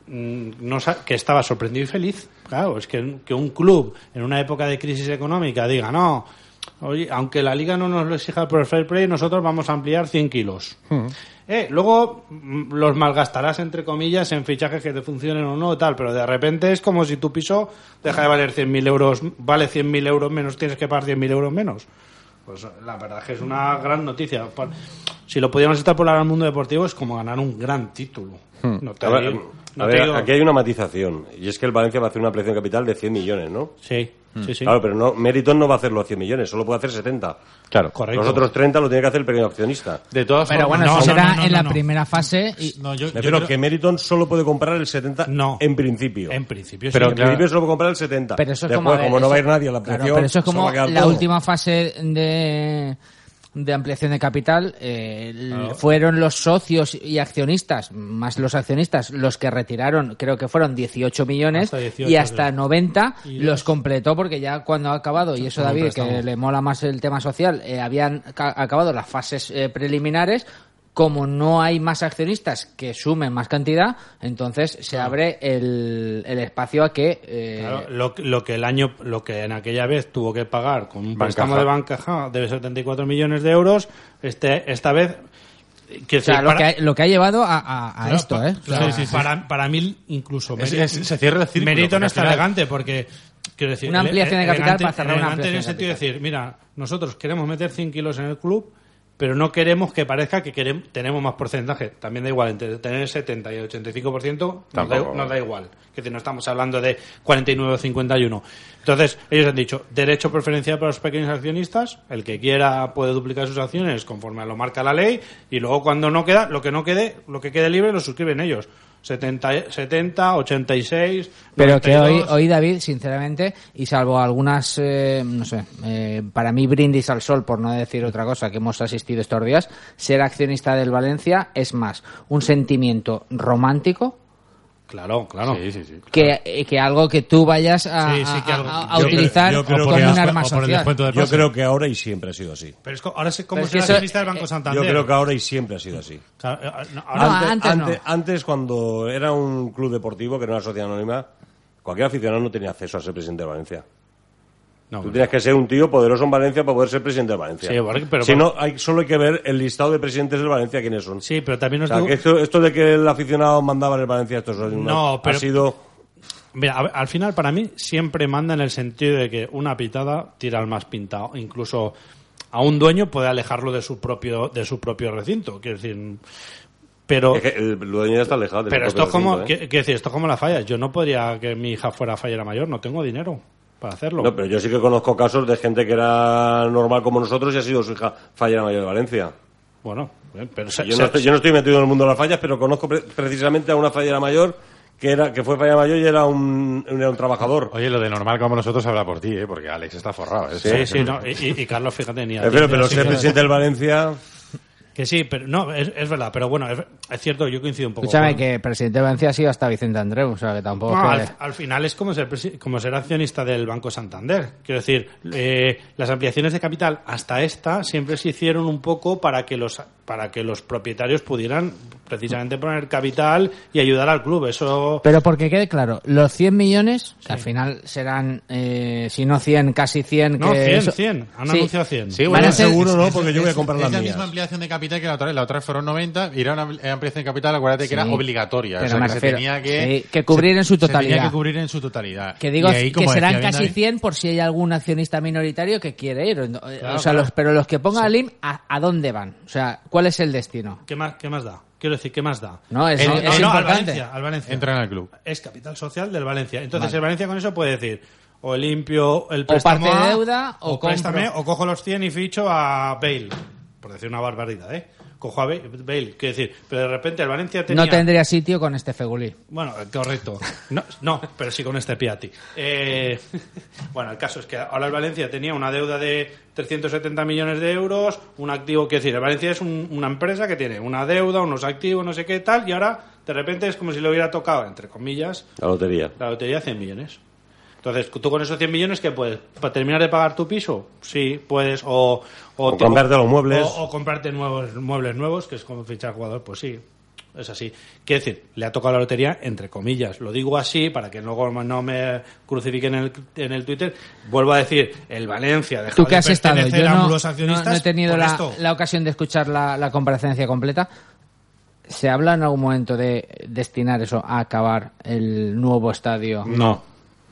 no sa- que estaba sorprendido y feliz. Claro, es que, que un club en una época de crisis económica diga, no, oye, aunque la liga no nos lo exija por el fair play, nosotros vamos a ampliar 100 kilos. Eh, luego mm, los malgastarás, entre comillas, en fichajes que te funcionen o no, tal, pero de repente es como si tu piso deja de valer 100.000 euros, vale 100.000 euros menos, tienes que pagar 100.000 euros menos. Pues la verdad es que es una gran noticia. Si lo pudiéramos extrapolar al mundo deportivo es como ganar un gran título. No te no
a ver,
digo-
aquí hay una matización. Y es que el Valencia va a hacer una ampliación capital de 100 millones, ¿no?
Sí, sí, sí.
Claro, pero no, Meriton no va a hacerlo a 100 millones, solo puede hacer 70.
Claro.
Correcto.
Los otros 30 lo tiene que hacer el pequeño accionista.
De todas
Pero
formas,
bueno,
no,
eso
no,
será
no, no,
en la
no.
primera fase. Y,
no, yo,
Me
yo
refiero
creo-
que Meriton solo puede comprar el 70
No.
en principio.
En principio sí.
Pero
en
claro.
principio solo puede comprar el 70.
pero eso es
Después,
como, ver,
como no
eso-
va a ir nadie a la
claro,
ampliación,
pero eso es como la
todo.
última fase de, de ampliación de capital. eh. Fueron los socios y accionistas, más los accionistas, los que retiraron, creo que fueron 18 millones
Hasta 18,
y hasta
creo.
90
Y
los
los-
completó porque ya cuando ha acabado, y eso David, que le mola más el tema social, eh, habían ca- acabado las fases eh, preliminares. Como no hay más accionistas que sumen más cantidad, entonces se abre el, el espacio a que eh,
Claro, lo, lo que el año, lo que en aquella vez tuvo que pagar con un
Bancaja.
préstamo de bancaja de 74 millones de euros, este, esta vez.
O sea, lo,
para-
que ha, lo que ha llevado a, a- a
Claro,
esto, ¿eh?
claro,
Sí, sí, sí.
Para, para mí, incluso.
Es- es- se cierra el círculo,
no está
final-
elegante porque. Quiero decir,
Una ampliación de capital
elegante-
para cerrar una
elegante
ampliación
en el sentido de decir, mira, nosotros queremos meter 100 kilos en el club, pero no queremos que parezca que queremos, tenemos más porcentaje. También da igual, entre tener 70 y 85% nos da, nos da igual. Es decir, no estamos hablando de 49 o 51. Entonces, ellos han dicho, derecho preferencial para los pequeños accionistas, el que quiera puede duplicar sus acciones conforme lo marca la ley, y luego cuando no queda, lo que no quede, lo que quede libre lo suscriben ellos. 70, 70 86,
Pero que hoy,
92.
hoy, David, sinceramente, y salvo algunas, eh, no sé, eh, para mí brindis al sol, por no decir otra cosa, que hemos asistido estos días, ser accionista del Valencia es más un sentimiento romántico
Claro, claro.
Sí, sí, sí.
que, eh, que algo que tú vayas a,
Sí, sí, que
a-
algo-
a- a
Yo
utilizar
creo- yo creo
como
que
un arma
o por el
social.
Yo creo que ahora y siempre ha sido así.
Pero es que ahora sé cómo
Pero es
accionista del Banco
eh,
Santander.
Yo creo que ahora y siempre ha sido así.
Eh, no,
No,
ahora-
antes no.
antes, antes, cuando era un club deportivo, que era una sociedad anónima, cualquier aficionado no tenía acceso a ser presidente de Valencia.
No,
Tú tenías que ser un tío poderoso en Valencia para poder ser presidente de Valencia.
Sí, porque- pero-
si no, hay, solo hay que ver el listado de presidentes del Valencia, quiénes son.
Sí, pero también
O
os
sea,
digo...
que esto, esto de que el aficionado mandaba en el Valencia, esto es
No, pero-
ha sido...
Mira, a al final para mí siempre manda en el sentido de que una pitada tira al más pintado. Incluso a un dueño puede alejarlo de su propio, de su propio recinto. Quiero decir, pero...
Es que el dueño ya está alejado. de
Pero esto es como,
recinto, ¿eh?
que- decir, esto es como la falla. Yo no podría que mi hija fuera fallera mayor, no tengo dinero para hacerlo.
No, pero yo sí que conozco casos de gente que era normal como nosotros y ha sido su hija fallera mayor de Valencia.
Bueno, eh, pero se-
Yo
se-
no, estoy, yo no estoy metido en el mundo de las fallas, pero conozco pre- precisamente a una fallera mayor que era que fue fallera mayor y era un, era un trabajador.
Oye, lo de normal como nosotros habla por ti, ¿eh? porque Alex está forrado. ¿eh?
Sí, sí, [laughs] no, y, Carlos, fíjate, ni a
pero, pero
así
ser presidente del Valencia...
Que sí, pero no, es, es verdad, pero bueno, es, es cierto, yo coincido un poco.
Escúchame, que el presidente de Valencia ha sido hasta Vicente Andreu, o sea, que tampoco...
No, al, al final es como ser, como ser accionista del Banco Santander. Quiero decir, eh, las ampliaciones de capital hasta esta siempre se hicieron un poco para que los para que los propietarios pudieran precisamente poner capital y ayudar al club. Eso
Pero porque quede claro, los 100 millones, que al final serán, eh, si no 100, casi 100...
no,
que
100,
eso-
100, han
Sí.
anunciado 100.
Sí,
a ser-
seguro no, porque yo voy a comprar
es
las
la
mías.
misma ampliación de capital que la otra vez. La otra vez fueron 90 y era una ampliación de capital, acuérdate que
Sí.
era obligatoria.
Pero
o sea,
me
que
refiero-
se tenía que,
sí, que cubrir en su
se tenía
totalidad.
que cubrir en su totalidad.
Que digo
ahí,
que serán
decía
casi
David,
100 por si hay algún accionista minoritario que quiere ir. O sea,
claro.
los, pero los que pongan el IM, ¿a, a dónde van? O sea, ¿cuál es el destino?
¿Qué más, ¿Qué más da? Quiero decir, ¿qué más da?
No, es,
El-
No,
es
no, no, al
importante.
Valencia, al Valencia.
Entran al club.
Es capital social del Valencia. Entonces
Vale.
el Valencia con eso puede decir o limpio el préstamo
parte de deuda, o
préstame,
compro.
o cojo los 100 y ficho a Bale. Por decir una barbaridad, ¿eh? Cojo a Bale, Bale, quiero decir, pero de repente el Valencia tenía...
No tendría sitio con este Fegulí.
Bueno, eh, correcto. No, no, pero sí con este Piatti. Eh, [laughs] bueno, el caso es que ahora el Valencia tenía una deuda de 370 millones de euros, un activo, quiero decir, el Valencia es un- una empresa que tiene una deuda, unos activos, no sé qué tal, y ahora de repente es como si le hubiera tocado, entre comillas,
La lotería.
la lotería 100 millones. Entonces, tú con esos 100 millones, ¿qué puedes? ¿Para terminar de pagar tu piso? Sí, puedes. O,
O comprarte los muebles.
O, o comprarte nuevos muebles nuevos, que es como fichar jugador, pues sí. Es así. Quiero decir, le ha tocado la lotería, entre comillas. Lo digo así para que luego no me crucifiquen en el, en el Twitter. Vuelvo a decir, el Valencia
Tú que
de
has estado, yo no, no- no he tenido la, la ocasión de escuchar la, la comparecencia completa. ¿Se habla en algún momento de destinar eso a acabar el nuevo estadio?
No,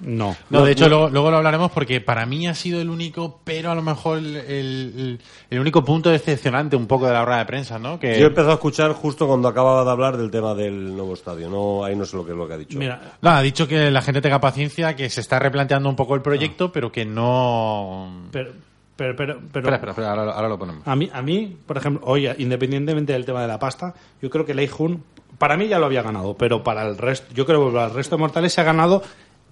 no.
No, de hecho, luego, luego lo hablaremos porque para mí ha sido el único, pero a lo mejor el, el- el único punto decepcionante un poco de la rueda de prensa, ¿no? Que,
Yo he empezado a escuchar justo cuando acababa de hablar del tema del nuevo estadio. No, ahí no sé lo que es lo que ha dicho.
Mira,
No, ha dicho que la gente tenga paciencia, que se está replanteando un poco el proyecto, pero que no...
pero, pero, pero, pero
Espera, espera, espera, ahora, ahora lo ponemos.
A mí, a mí, por ejemplo, hoy, independientemente del tema de la pasta, yo creo que Lei Jun, para mí ya lo había ganado, pero para el resto, yo creo que para el resto de mortales se ha ganado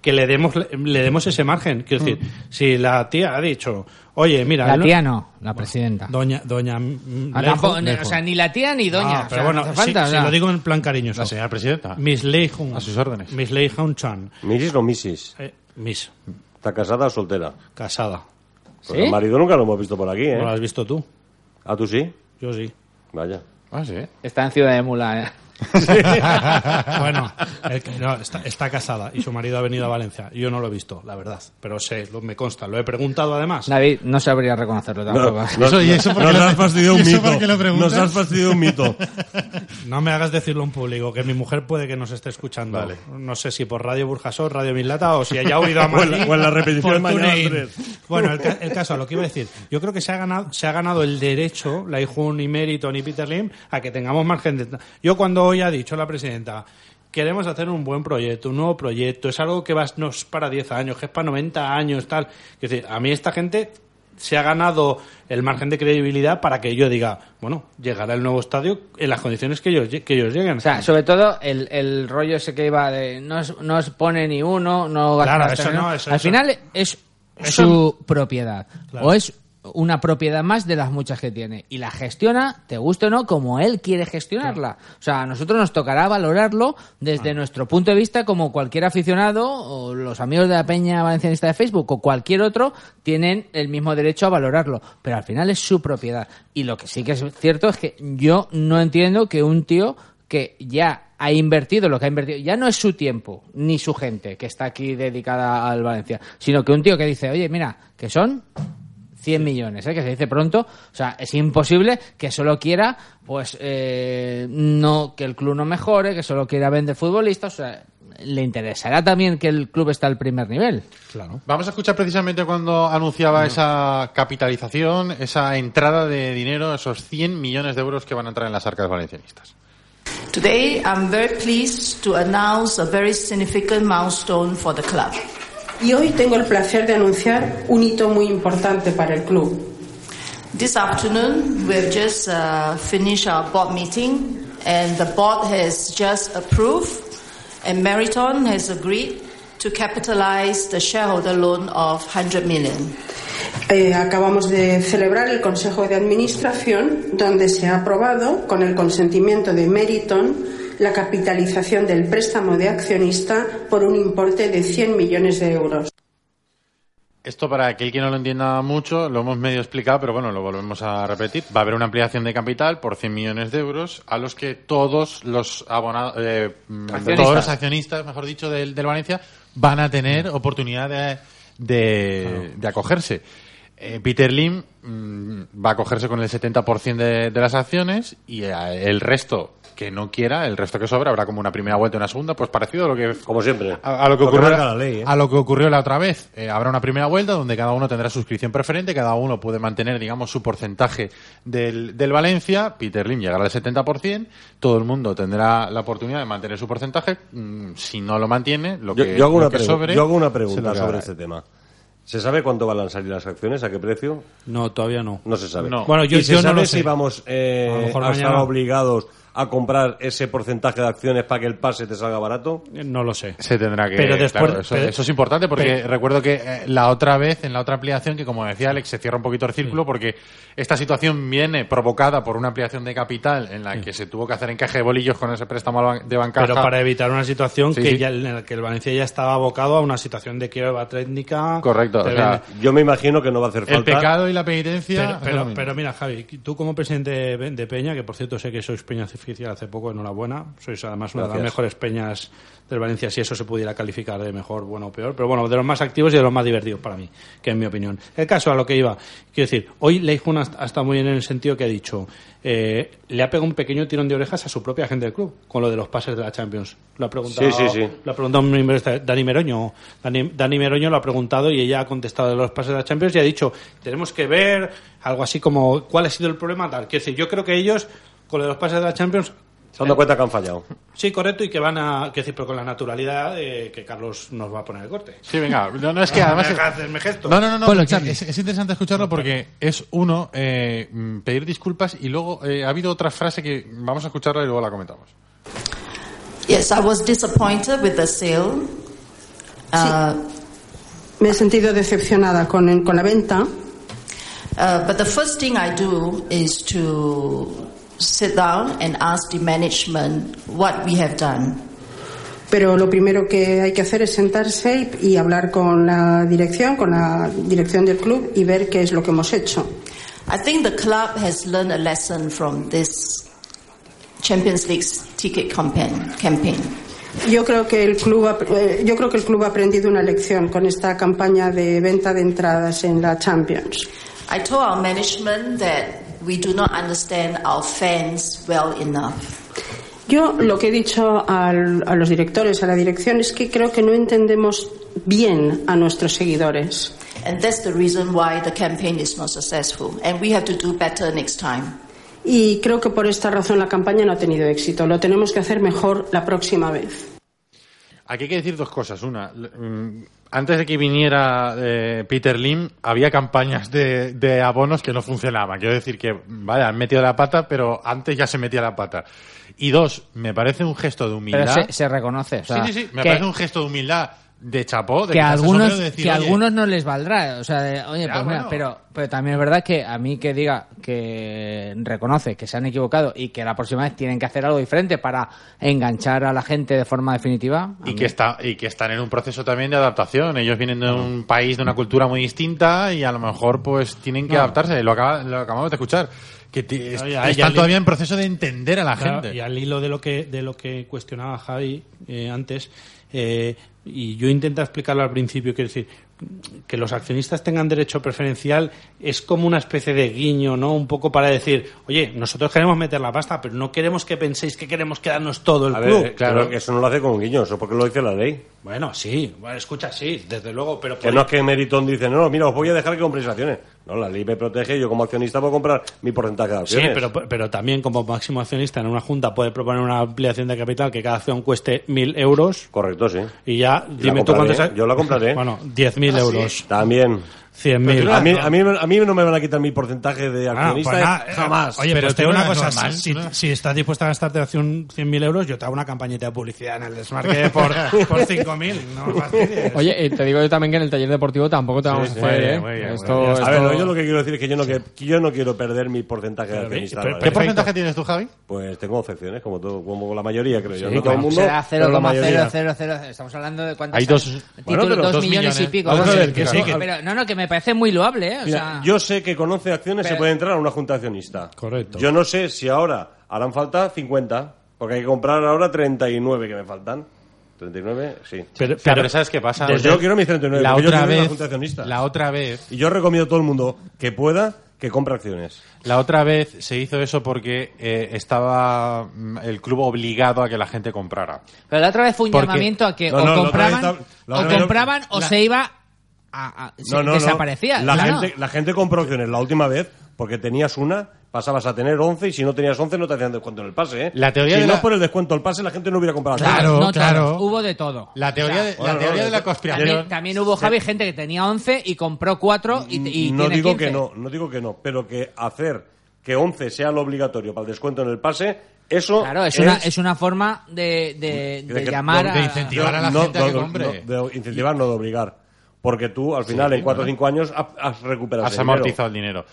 que le demos, le demos ese margen. Quiero decir, si la tía ha dicho, oye, mira,
La tía no, la presidenta.
doña, doña, mm,
Ah, tampoco- o sea, ni la tía ni doña.
Ah,
o
pero
sea,
bueno,
no falta, sea.
lo digo en plan cariñoso.
La señora presidenta.
Miss Lei Jun.
A sus órdenes.
Miss Lei Jun Chan.
¿Misis o?
Eh, Miss,
¿Está casada o soltera?
casada.
Pues el marido nunca lo hemos visto por aquí, ¿eh?
¿No lo has visto tú?
¿Ah, tú sí?
Yo sí.
Vaya.
Ah, sí.
Está en Ciudad de Mula, ¿eh? [laughs]
bueno, el que- no, está, está casada y su marido ha venido a Valencia. Yo no lo he visto, la verdad, pero sé, lo, me consta, lo he preguntado además.
David, no sabría reconocerlo
No,
tampoco.
no,
Eso, ¿y eso
nos has fastidiado un mito. Nos has fastidiado un mito.
No me hagas decirlo en público, que mi mujer puede que nos esté escuchando.
Vale.
No sé si por Radio Burjasot, Radio Mislata o si haya oído a [laughs]
O en la-
Madrid.
o en la repetición mañana.
Bueno, el, el caso, lo que iba a decir. Yo creo que se ha ganado, se ha ganado el derecho, la hijo ni Meriton ni Peter Lim, a que tengamos margen de... Yo cuando hoy ha dicho la presidenta, queremos hacer un buen proyecto, un nuevo proyecto, es algo que va, no es para 10 años, que es para 90 años, tal. Es decir, a mí esta gente se ha ganado el margen de credibilidad para que yo diga, bueno, llegará el nuevo estadio en las condiciones que ellos, que ellos lleguen.
O sea, sobre todo el, el rollo ese que iba de no, no os pone ni uno, no
Claro, eso no, eso-
Al
eso-
final es
eso-
su propiedad.
Claro.
O es una propiedad más de las muchas que tiene. Y la gestiona, te guste o no, como él quiere gestionarla. O sea, a nosotros nos tocará valorarlo
Ah.
desde nuestro punto de vista como cualquier aficionado o los amigos de la Peña Valencianista de Facebook o cualquier otro tienen el mismo derecho a valorarlo. Pero al final es su propiedad. Y lo que sí que es cierto es que yo no entiendo que un tío que ya ha invertido lo que ha invertido, ya no es su tiempo ni su gente que está aquí dedicada al Valencia, sino que un tío que dice, oye, mira, que son 100 millones, ¿eh? que se dice pronto, o sea, es imposible que solo quiera, pues, eh, no que el club no mejore, que solo quiera vender futbolistas, o sea, le interesará también que el club esté al primer nivel.
Claro.
Vamos a escuchar precisamente cuando anunciaba esa capitalización, esa entrada de dinero, esos 100 millones de euros que van a entrar en las arcas valencianistas.
Today, I'm very pleased to announce a very significant milestone for the club.
Y hoy tengo el placer de anunciar un hito muy importante para el club.
This afternoon, we've just uh, finished our board meeting, and the board has just approved, and Meriton has agreed to capitalize the shareholder loan of 100 million.
Eh, acabamos de celebrar el Consejo de Administración, donde se ha aprobado, con el consentimiento de Meriton, la capitalización del préstamo de accionista por un importe de 100 millones de euros.
Esto para aquel que no lo entienda mucho, lo hemos medio explicado, pero bueno, lo volvemos a repetir. Va a haber una ampliación de capital por 100 millones de euros a los que todos los abonados, eh, mm,
Accionistas.
todos los accionistas, mejor dicho, del, del Valencia, van a tener oportunidad de, de, de acogerse. Eh, Peter Lim mm, va a acogerse con el 70% de, de las acciones y eh, el resto que no quiera, el resto que sobra, habrá como una primera vuelta y una segunda, pues parecido a lo que
Como siempre.
a, a lo que
Lo que
ocurrió
la ley, ¿eh?
a lo que ocurrió la otra vez Eh, habrá una primera vuelta donde cada uno tendrá suscripción preferente cada uno puede mantener digamos su porcentaje del, del Valencia Peter Lim llegará al 70% todo el mundo tendrá la oportunidad de mantener su porcentaje Mm, si no lo mantiene lo
Yo,
que,
yo hago,
lo
una
que
pregu-
sobre
yo hago una pregunta sobre este tema. ¿Se sabe cuánto van a salir las acciones? ¿A qué precio?
No, todavía no.
No se sabe.
No.
Bueno, yo-
¿Y se
yo no lo sé.
si vamos eh,
A lo mejor
a estar obligados a comprar ese porcentaje de acciones para que el pase te salga barato?
No lo sé.
se tendrá que
Pero después-
claro, eso,
pero-
eso es importante porque
pero-
recuerdo que eh, la otra vez en la otra ampliación que como decía Alex se cierra un poquito el círculo porque esta situación viene provocada por una ampliación de capital en la que se tuvo que hacer encaje de bolillos con ese préstamo de bancaja
Pero para evitar una situación
Sí,
que
sí.
ya, en la que el Valencia ya estaba abocado a una situación de quiebra técnica.
correcto o sea,
Yo me imagino que no va a hacer
el
falta.
pecado y la penitencia
Pero, pero, mira, Javi, tú como presidente de, de Peña, que por cierto sé que sois Peña oficial hace poco, enhorabuena, sois además una de las
Gracias.
mejores peñas del Valencia, si eso se pudiera calificar de mejor, bueno o peor, pero bueno, de los más activos y de los más divertidos para mí, que en mi opinión. El caso a lo que iba, quiero decir, hoy Leijun ha estado muy bien en el sentido que ha dicho, eh, le ha pegado un pequeño tirón de orejas a su propia gente del club, con lo de los pases de la Champions. Lo ha preguntado,
Sí, sí, sí.
Lo ha preguntado Dani Meroño. Dani, Dani Meroño lo ha preguntado y ella ha contestado de los pases de la Champions y ha dicho, tenemos que ver algo así como cuál ha sido el problema tal. Quiero decir, yo creo que ellos, con lo de los pases de la Champions,
Se han dado cuenta que han fallado.
sí, correcto, y que van a, quiero decir, pero con la naturalidad de que Carlos nos va a poner el corte.
sí venga no, no es que
No, [laughs]
además
me gesto.
no no no, no
Ponlo,
es, es- es interesante escucharlo porque es uno eh, pedir disculpas y luego eh, ha habido otra frase que vamos a escucharla y luego la comentamos
Yes, I was disappointed with the sale. Uh,
Me he sentido decepcionada con, con la venta,
uh, but the first thing I do is to sit down and ask the management what we have done.
pero lo primero que hay que hacer es sentarse y, hablar con la dirección, con la dirección del club y ver qué es lo que hemos hecho.
I think the club has learned a lesson from this Champions League's ticket campaign. campaign.
Yo creo que el club ha, eh, yo creo que el club ha aprendido una lección con esta campaña de venta de entradas en la Champions.
I told our management that we do not understand our fans well enough.
Yo lo que he dicho al- a los directores, a la dirección, es que creo que no entendemos bien a nuestros seguidores.
And that's the reason why the campaign is not successful. And we have to do better next time.
Y creo que por esta razón la campaña no ha tenido éxito. Lo tenemos que hacer mejor la próxima vez.
Aquí hay que decir dos cosas. Una, mm, antes de que viniera eh, Peter Lim, había campañas de, de abonos que no funcionaban. Quiero decir que, vaya, han metido la pata, pero antes ya se metía la pata. Y dos, me parece un gesto de
Pero
humildad.
se, se reconoce. o sea,
sí, sí, sí, me
que-
parece un gesto de humildad de chapó, de
que a algunos
decir,
que a
"Oye,
algunos no les valdrá o sea de, oye
Ya,
pues mira
bueno.
pero pero también es verdad que a mí que diga que reconoce que se han equivocado y que la próxima vez tienen que hacer algo diferente para enganchar a la gente de forma definitiva
y
mí-
que está y que están en un proceso también de adaptación. Ellos vienen de un país de una cultura muy distinta y a lo mejor pues tienen que
No.
adaptarse. Lo, acaba- lo acabamos de escuchar. Que te-
No, ya-
están todavía en proceso de entender a la
Claro,
gente.
Y al hilo de lo que, de lo que cuestionaba Javi eh, antes, eh, y yo intento explicarlo al principio, quiero decir, que los accionistas tengan derecho preferencial es como una especie de guiño, ¿no? Un poco para decir, oye, nosotros queremos meter la pasta, pero no queremos que penséis que queremos quedarnos todo el
A
club.
ver, claro, que eso no lo hace con guiño, eso porque lo dice la ley.
Bueno, sí, bueno, escucha, sí, desde luego, pero...
Que no es que Meriton dice, no, mira, os voy a dejar que compréis acciones. No, la ley me protege y yo como accionista puedo comprar mi porcentaje de
Sí,
acciones.
pero, pero también como máximo accionista en una junta puede proponer una ampliación de capital que cada acción cueste mil euros.
Correcto, sí.
Y ya, dime tú cuántos...
yo la compraré. [laughs]
Bueno, diez mil
¿Ah, sí?
euros.
También.
Cien mil.
A mí, a, mí, a mí no me van a quitar mi porcentaje de
Bueno,
accionista
pues eh,
jamás.
Oye,
Pero
pues te digo una cosa,
normal,
si,
¿no?
si estás dispuesta a gastarte acción 100.000 euros, yo te hago una campañita de publicidad en el desmarque [laughs] por, por 5.000. No fastidies.
Oye, eh, te digo yo también que en el taller deportivo tampoco te vamos
sí,
a hacer,
muy bien,
¿eh?
muy bien, muy
Esto-
a ver, no, yo lo que quiero decir es que yo no, que, que yo no quiero perder mi porcentaje de accionista.
¿qué porcentaje tienes tú Javi?
Pues tengo 11 acciones, como, todo, como la mayoría, creo yo. No todo el mundo.
será
pero la mayoría.
0,000. Estamos hablando de cuántas
Hay dos-
títulos, millones, y pico.
Vamos a
¿no?
ver, que sí, que-
Pero, no, no, que me parece muy loable, ¿eh? O
Mira,
sea,
yo sé que con 11 acciones se
Pero-
puede entrar a una junta accionista.
Correcto.
Yo no sé si ahora harán falta 50, porque hay que comprar ahora 39 que me faltan. 39, sí.
Pero,
Claro, pero ¿sabes qué pasa?
Pues yo quiero mis 39,
la
porque yo
otra
quiero una
vez
junta accionista.
la otra vez
Y yo recomiendo a todo el mundo que pueda que compre acciones.
La otra vez se hizo eso porque eh, estaba mm, el club obligado a que la gente comprara.
pero la otra vez fue un
Porque-
llamamiento a que
No,
o
no, otra
compraban,
vez está-
o
otra vez-
compraban o
la-
se iba a, a- se
No, no, no.
desaparecía.
La,
Claro.
gente, la gente compró acciones la última vez porque tenías una, pasabas a tener 11 y si no tenías 11 no te hacían descuento en el pase. ¿eh?
La teoría
si
de
no
la-
por el descuento del pase la gente no hubiera comprado.
Claro,
no
claro.
hubo de todo.
La teoría,
O sea,
de, la,
bueno,
teoría
no,
de la conspiración.
También, también hubo, Javi, gente que tenía 11 y compró 4 y, y
no
tiene
digo
15.
que no, no digo que no, pero que hacer que 11 sea lo obligatorio para el descuento en el pase, eso
Claro, es, una, es una forma de, de, de
de que-
llamar
de
a...
de incentivar a la
no,
gente a que
no,
compre.
no, de incentivar, no de obligar. Porque tú, al final, en 4 o 5 años, has, has recuperado
Has
dinero.
amortizado el dinero.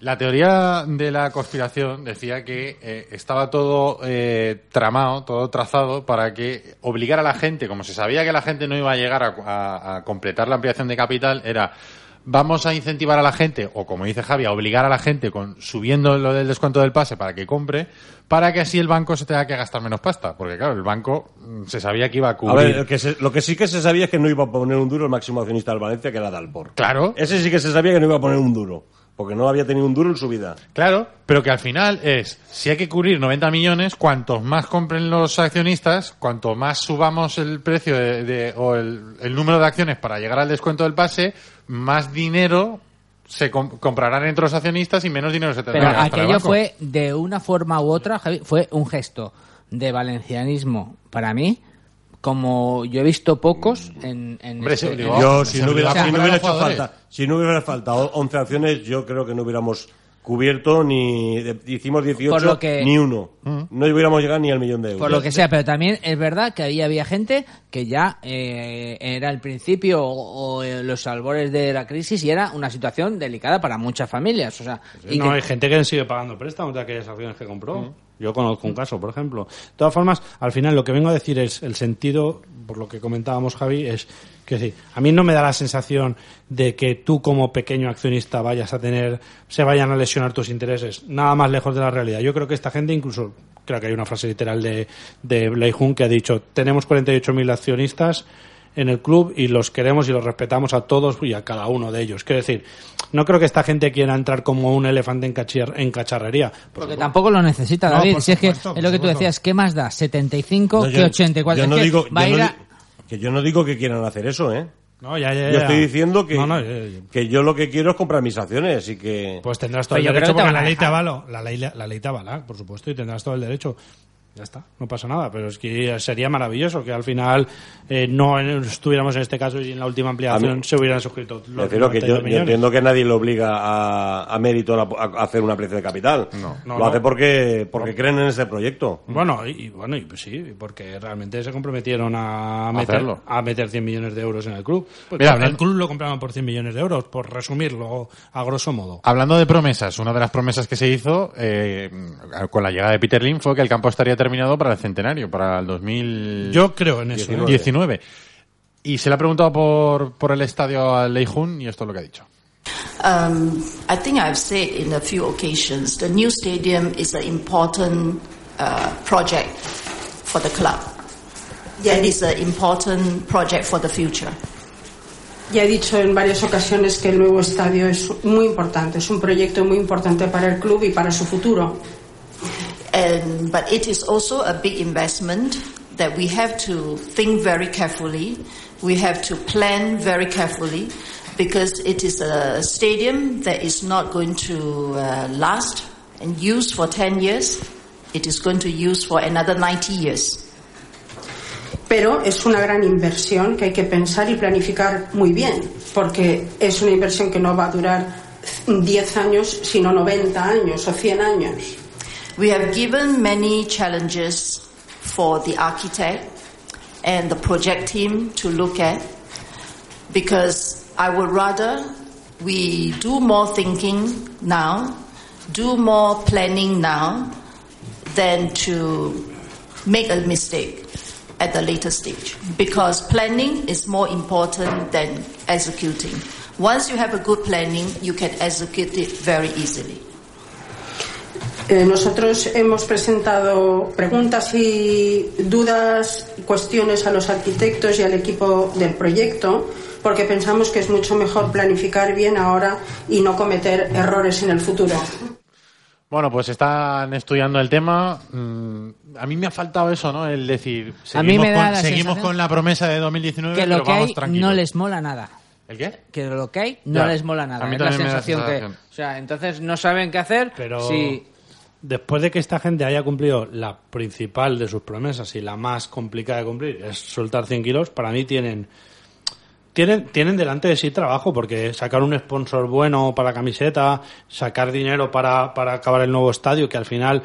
La teoría de la conspiración decía que eh, estaba todo eh, tramado, todo trazado para que obligar a la gente, como se sabía que la gente no iba a llegar a, a- a completar la ampliación de capital, era vamos a incentivar a la gente, o como dice Javi, a obligar a la gente con subiendo lo del descuento del pase para que compre, para que así el banco se tenga que gastar menos pasta. Porque claro, el banco mm, se sabía que iba a
A
cubrir.
ver, el que se- lo que sí que se sabía es que no iba a poner un duro el máximo accionista del Valencia, que era Dalpor.
Claro.
Ese sí que se sabía que no iba a poner un duro. Porque no había tenido un duro en su vida.
Claro, pero que al final es, si hay que cubrir 90 millones, cuantos más compren los accionistas, cuanto más subamos el precio de, de- o el, el número de acciones para llegar al descuento del pase, más dinero se com- comprarán entre los accionistas y menos dinero se tendrá
Pero aquello fue, de una forma u otra, Javi, fue un gesto de valencianismo para mí, como yo he visto pocos en, en
Hombre,
este- en este-
Yo, si no hubiera,
obligó a
si no hubiera
a
hecho falta, si no hubiera faltado 11 acciones, yo creo que no hubiéramos cubierto ni de- hicimos 18
Por lo que-
ni uno. No hubiéramos llegado ni al millón de euros.
Por lo que sea, pero también es verdad que ahí había gente que ya eh, era el principio o, o, eh, los albores de la crisis y era una situación delicada para muchas familias. O sea, y
no,
que-
hay gente que sigue pagando préstamos de aquellas acciones que compró. Yo conozco un caso, por ejemplo. De todas formas, al final lo que vengo a decir es el sentido, por lo que comentábamos Javi, es que sí, a mí no me da la sensación de que tú como pequeño accionista vayas a tener, se vayan a lesionar tus intereses. Nada más lejos de la realidad. Yo creo que esta gente incluso creo que hay una frase literal de, de Blake Hun que ha dicho, tenemos 48.000 accionistas en el club y los queremos y los respetamos a todos y a cada uno de ellos. Quiero decir, no creo que esta gente quiera entrar como un elefante en, cachir- en cacharrería.
Porque tampoco lo necesita, David. si es que es lo que tú decías, ¿qué más da? 75
No,
que
yo-
84.
yo
Es
no
que
digo-
va
yo no que yo no digo que quieran hacer eso, ¿eh?
No, ya, ya,
Yo
ya.
estoy diciendo que,
No, no, ya, ya.
que yo lo que quiero es comprar mis acciones y que...
Pues tendrás todo
Pero
el
yo
derecho porque la ley te avala, la ley, la ley te avala, por supuesto, y tendrás todo el derecho. Ya está, no pasa nada, pero es que sería maravilloso que al final eh, no estuviéramos en este caso y en la última ampliación
mí-
se hubieran suscrito los
que yo,
92
yo entiendo que nadie le obliga a, a Mérito a, a hacer una ampliación de capital.
no,
Lo
no.
hace porque, porque creen en este proyecto.
Bueno, y, y bueno, y pues sí, porque realmente se comprometieron a meter,
hacerlo.
a meter 100 millones de euros en el club. Pues
Mira,
el
hablando-
club lo compraban por 100 millones de euros, por resumirlo a grosso modo.
Hablando de promesas, una de las promesas que se hizo eh, con la llegada de Peter Lim fue que el campo estaría terminado para el centenario, para el 2019.
Yo creo en eso. ¿eh?
19. Y se le ha preguntado por, por el estadio a Lei Jun y esto es lo que ha dicho.
Um, I think I've said in a few occasions the new stadium is an important uh, project for the club. And it's an important project for the future.
Ya he dicho en varias ocasiones que el nuevo estadio es muy importante, es un proyecto muy importante para el club y para su futuro.
And, but it is also a big investment that we have to think very carefully. We have to plan very carefully because it is a stadium that is not going to uh, last and use for 10 years. It is going to use for another 90 years.
Pero es una gran inversión que hay que pensar y planificar muy bien, porque es una inversión que no va a durar 10 años, sino 90 años o 100 años.
We have given many challenges for the architect and the project team to look at because I would rather we do more thinking now, do more planning now than to make a mistake at the later stage because planning is more important than executing. Once you have a good planning, you can execute it very easily.
Eh, nosotros hemos presentado preguntas y dudas, cuestiones a los arquitectos y al equipo del proyecto, porque pensamos que es mucho mejor planificar bien ahora y no cometer errores en el futuro.
Bueno, pues están estudiando el tema. Mm, A mí me ha faltado eso, ¿no? El decir,
A mí
seguimos,
me da
con,
la
seguimos
sensación
con la promesa de 2019,
que
pero
lo que
vamos
hay
tranquilos.
no les mola nada.
¿El qué?
Que lo que hay no
Ya,
les mola nada.
a mí
Es la
da esa
sensación que.
sensación.
O sea, entonces no saben qué hacer.
Pero
si
después de que esta gente haya cumplido la principal de sus promesas y la más complicada de cumplir es soltar 100 kilos, para mí tienen tienen, tienen delante de sí trabajo porque sacar un sponsor bueno para camiseta, sacar dinero para, para acabar el nuevo estadio, que al final,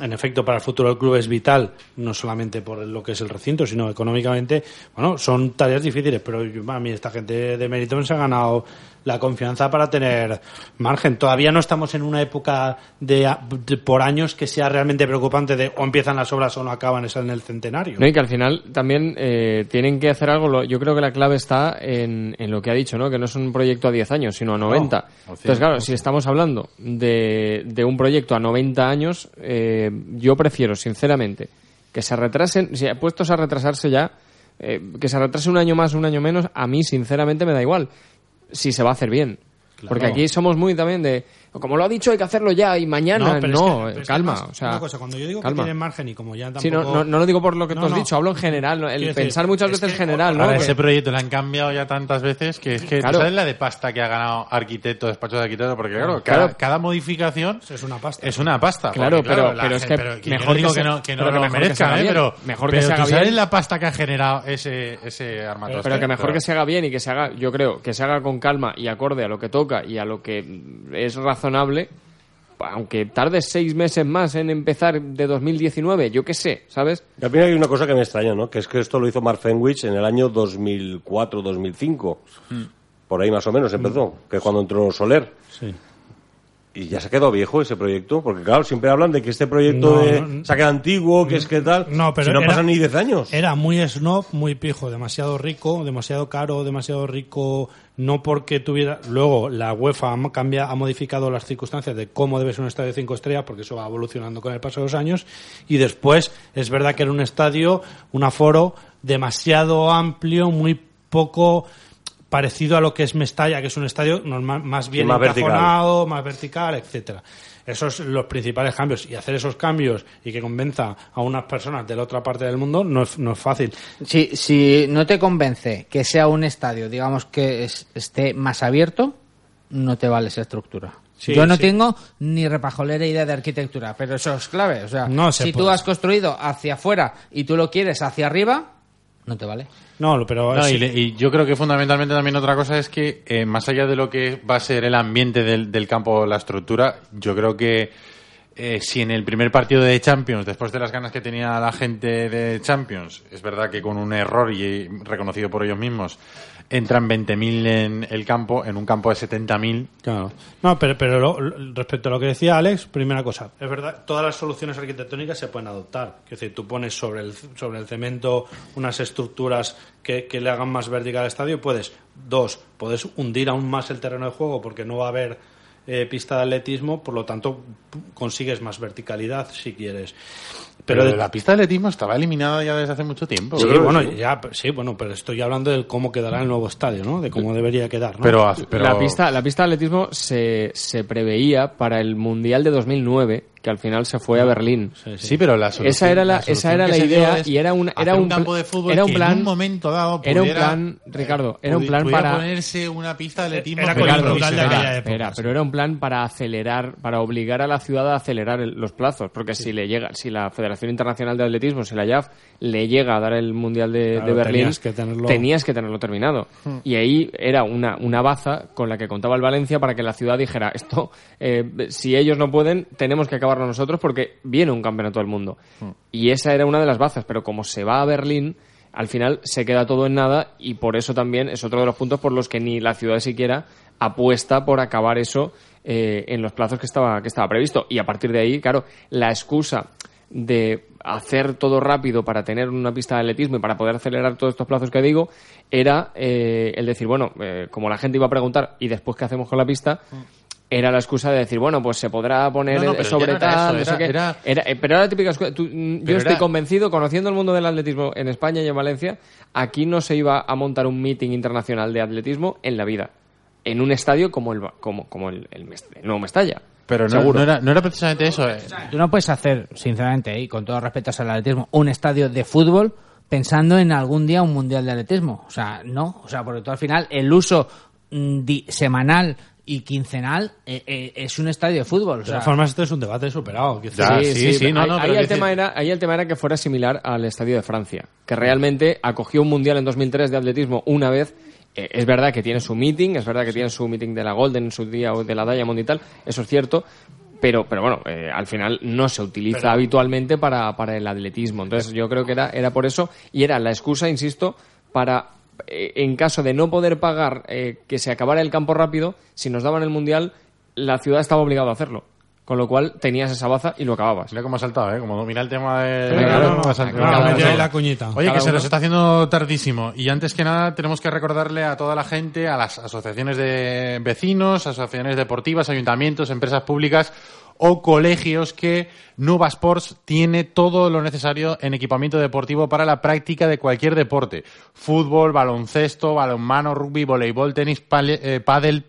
en efecto, para el futuro del club es vital, no solamente por lo que es el recinto, sino económicamente, bueno, son tareas difíciles, pero a mí esta gente de Meriton se ha ganado la confianza para tener margen. Todavía no estamos en una época de, de- por años que sea realmente preocupante de o empiezan las obras o no acaban es en el centenario.
No, y que al final también eh, tienen que hacer algo. lo- Yo creo que la clave está en, en lo que ha dicho, ¿no? Que no es un proyecto a 10 años, sino a 90.
o cien,
Entonces, claro, si estamos hablando de, de un proyecto a 90 años, eh, yo prefiero, sinceramente, que se retrasen, si puestos a retrasarse ya, eh, que se retrase un año más, un año menos, a mí, sinceramente, me da igual. Si se va a hacer bien. Porque aquí somos muy también de, como lo ha dicho, hay que hacerlo ya y mañana. No,
pero es que- pero es que
calma. o sea,
una cosa, cuando yo digo
calma.
que tienen margen y como ya tampoco...
Sí, no, no, no lo digo por lo que
No,
tú has
no.
dicho, hablo en general. El
Quiero decir,
pensar muchas
es
veces
que-
general, ¿no?
Ahora
Que-
ese proyecto le han cambiado ya tantas veces que es que
Claro.
¿tú sabes la de pasta que ha ganado arquitecto, despacho de arquitecto, porque claro,
Claro.
Cada, cada modificación
Es una pasta.
es una pasta.
Claro,
porque,
pero- pero es que mejor
digo
que
no, que no lo merezcan, ¿eh? pero,
Mejor que se haga
tú sabes
bien.
la pasta que ha generado ese, ese armatoste.
pero que mejor que se haga bien y que se haga, yo creo, que se haga con calma y acorde a lo que toca y a lo que es razonable, aunque tarde seis meses más en empezar de 2019, yo qué sé, ¿sabes?
Y al final hay una cosa que me extraña, ¿no? Que es que esto lo hizo Mark Fenwich en el año 2004-2005.
Hmm.
Por ahí más o menos empezó, que es cuando entró Soler.
Sí.
Y ya se ha quedado viejo ese proyecto, porque claro, siempre hablan de que este proyecto
No,
de-
no,
se ha quedado antiguo, que es que tal.
No, pero
si no
era-
pasan ni 10 años.
Era muy snob, muy pijo, demasiado rico, demasiado caro, demasiado rico no porque tuviera. Luego la UEFA ha, cambia, ha modificado las circunstancias de cómo debe ser un estadio de cinco estrellas, porque eso va evolucionando con el paso de los años. Y después es verdad que era un estadio, un aforo demasiado amplio, muy poco parecido a lo que es Mestalla, que es un estadio normal, más bien
más vertical.
más vertical, etcétera. Esos son los principales cambios. Y hacer esos cambios y que convenza a unas personas de la otra parte del mundo no es, no es fácil.
Si, si no te convence que sea un estadio, digamos que es- esté más abierto, no te vale esa estructura.
Sí,
Yo no
sí.
tengo ni repajolera idea de arquitectura, pero eso es clave. O sea,
No se
si tú
puede.
has construido hacia afuera y tú lo quieres hacia arriba, no te vale.
No, pero
No,
sí.
y, yo creo que fundamentalmente también otra cosa es que, eh, más allá de lo que va a ser el ambiente del, del campo, la estructura, yo creo que eh, si en el primer partido de Champions, después de las ganas que tenía la gente de Champions, es verdad que con un error y eh, reconocido por ellos mismos, entran 20.000 en el campo, en un campo de 70.000.
Claro. No, pero, pero respecto a lo que decía Alex, primera cosa, es verdad, todas las soluciones arquitectónicas se pueden adoptar. Es decir, tú pones sobre el, sobre el cemento unas estructuras que, que le hagan más vertical al estadio, puedes, dos, puedes hundir aún más el terreno de juego porque no va a haber eh, pista de atletismo, por lo tanto consigues más verticalidad si quieres.
Pero,
de-
la pista de atletismo estaba eliminada ya desde hace mucho tiempo.
Sí, bueno,
sí.
ya, sí, bueno, pero estoy hablando de cómo quedará el nuevo estadio, ¿no? De cómo debería quedar, ¿no?
Pero, pero-
La, pista, la pista de atletismo se, se preveía para el Mundial de 2009, que al final se fue a Berlín.
Sí, pero la solución-
esa era la,
la
esa era la idea y era un, era
un
un,
campo de fútbol
era un
que en
plan
un momento dado
era un
pudiera-
plan Ricardo era un plan
pudiera
para
ponerse una pista de atletismo
Era de
improvisada.
aquella época.
Espera, pero era un plan para acelerar, para obligar a la ciudad a acelerar el- los plazos, porque si le llega, si la Federación Internacional de Atletismo, si la JAF le llega a dar el mundial de,
Claro,
de Berlín,
tenías que tenerlo-
tenías que tenerlo terminado.
Hmm.
Y ahí era una, una baza con la que contaba el Valencia para que la ciudad dijera esto, eh, si ellos no pueden, tenemos que acabarlo nosotros porque viene un campeonato del mundo. Y esa era una de las bazas, pero como se va a Berlín, al final se queda todo en nada y por eso también es otro de los puntos por los que ni la ciudad siquiera apuesta por acabar eso eh, en los plazos que estaba, que estaba previsto. Y a partir de ahí, claro, la excusa de hacer todo rápido para tener una pista de atletismo y para poder acelerar todos estos plazos que digo, era eh, el decir, bueno, eh, como la gente iba a preguntar, ¿y después qué hacemos con la pista? Era la excusa de decir, bueno, pues se podrá poner
No, no,
el-
pero
sobre
no era
tal,
eso,
no sé
era-
qué.
era-
Era- eh, pero era la típica excusa. Tú, mm, yo estoy
era-
convencido, conociendo el mundo del atletismo en España y en Valencia, aquí no se iba a montar un meeting internacional de atletismo en la vida. En un estadio como el, como, como el, el Mest- el nuevo Mestalla.
Pero no, era, no era precisamente eso. eh.
Tú no puedes hacer, sinceramente, y con todo respeto al atletismo, un estadio de fútbol pensando en algún día un mundial de atletismo. O sea, no. O sea, porque tú al final el uso mm, di- semanal y quincenal eh, eh, es un estadio de fútbol. O
De
sea,
todas formas, este es un debate superado. que
Ya,
decir,
sí, sí, no,
ahí,
no,
ahí
pero
el tema era, ahí el tema era que fuera similar al Estadio de Francia, que realmente acogió un mundial en 2003 de atletismo una vez. Eh, es verdad que tiene su meeting, es verdad que tiene su meeting de la Golden en su día o de la Diamond y tal, eso es cierto, pero, pero bueno, eh, al final no se utiliza
Pero-
habitualmente para, para el atletismo. Entonces yo creo que era, era por eso y era la excusa, insisto, para en caso de no poder pagar eh, que se acabara el campo rápido, si nos daban el mundial, la ciudad estaba obligada a hacerlo. Con lo cual tenías esa baza y lo acababas.
Mira cómo ha saltado, ¿eh? Como domina el tema de...
Claro, la cuñita.
Oye, que se nos está haciendo tardísimo. Y antes que nada, tenemos que recordarle a toda la gente, a las asociaciones de vecinos, asociaciones deportivas, ayuntamientos, empresas públicas o colegios que Nuba Sports tiene todo lo necesario en equipamiento deportivo para la práctica de cualquier deporte. Fútbol, baloncesto, balonmano, rugby, voleibol, tenis, pale- eh, pádel.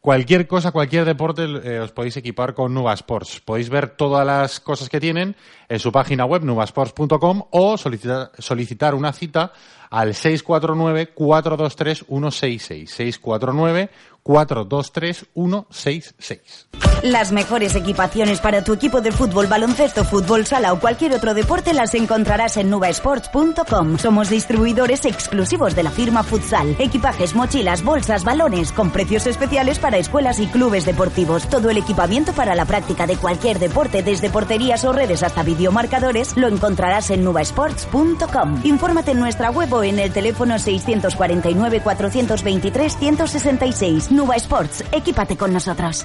Cualquier cosa, cualquier deporte eh, os podéis equipar con Nuba Sports. Podéis ver todas las cosas que tienen en su página web nubasports.com o solicitar, solicitar una cita al 649-423-166. 649-423-166.
Las mejores equipaciones para tu equipo de fútbol, baloncesto, fútbol sala o cualquier otro deporte las encontrarás en nubasports.com. Somos distribuidores exclusivos de la firma Futsal. Equipajes, mochilas, bolsas, balones con precios especiales para escuelas y clubes deportivos. Todo el equipamiento para la práctica de cualquier deporte, desde porterías o redes hasta videomarcadores, lo encontrarás en nubasports.com. Infórmate en nuestra web o en el teléfono 649 423 166. Nuba Sports, equípate con nosotros.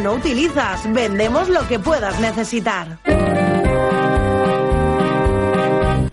no utilizas. Vendemos lo que puedas necesitar.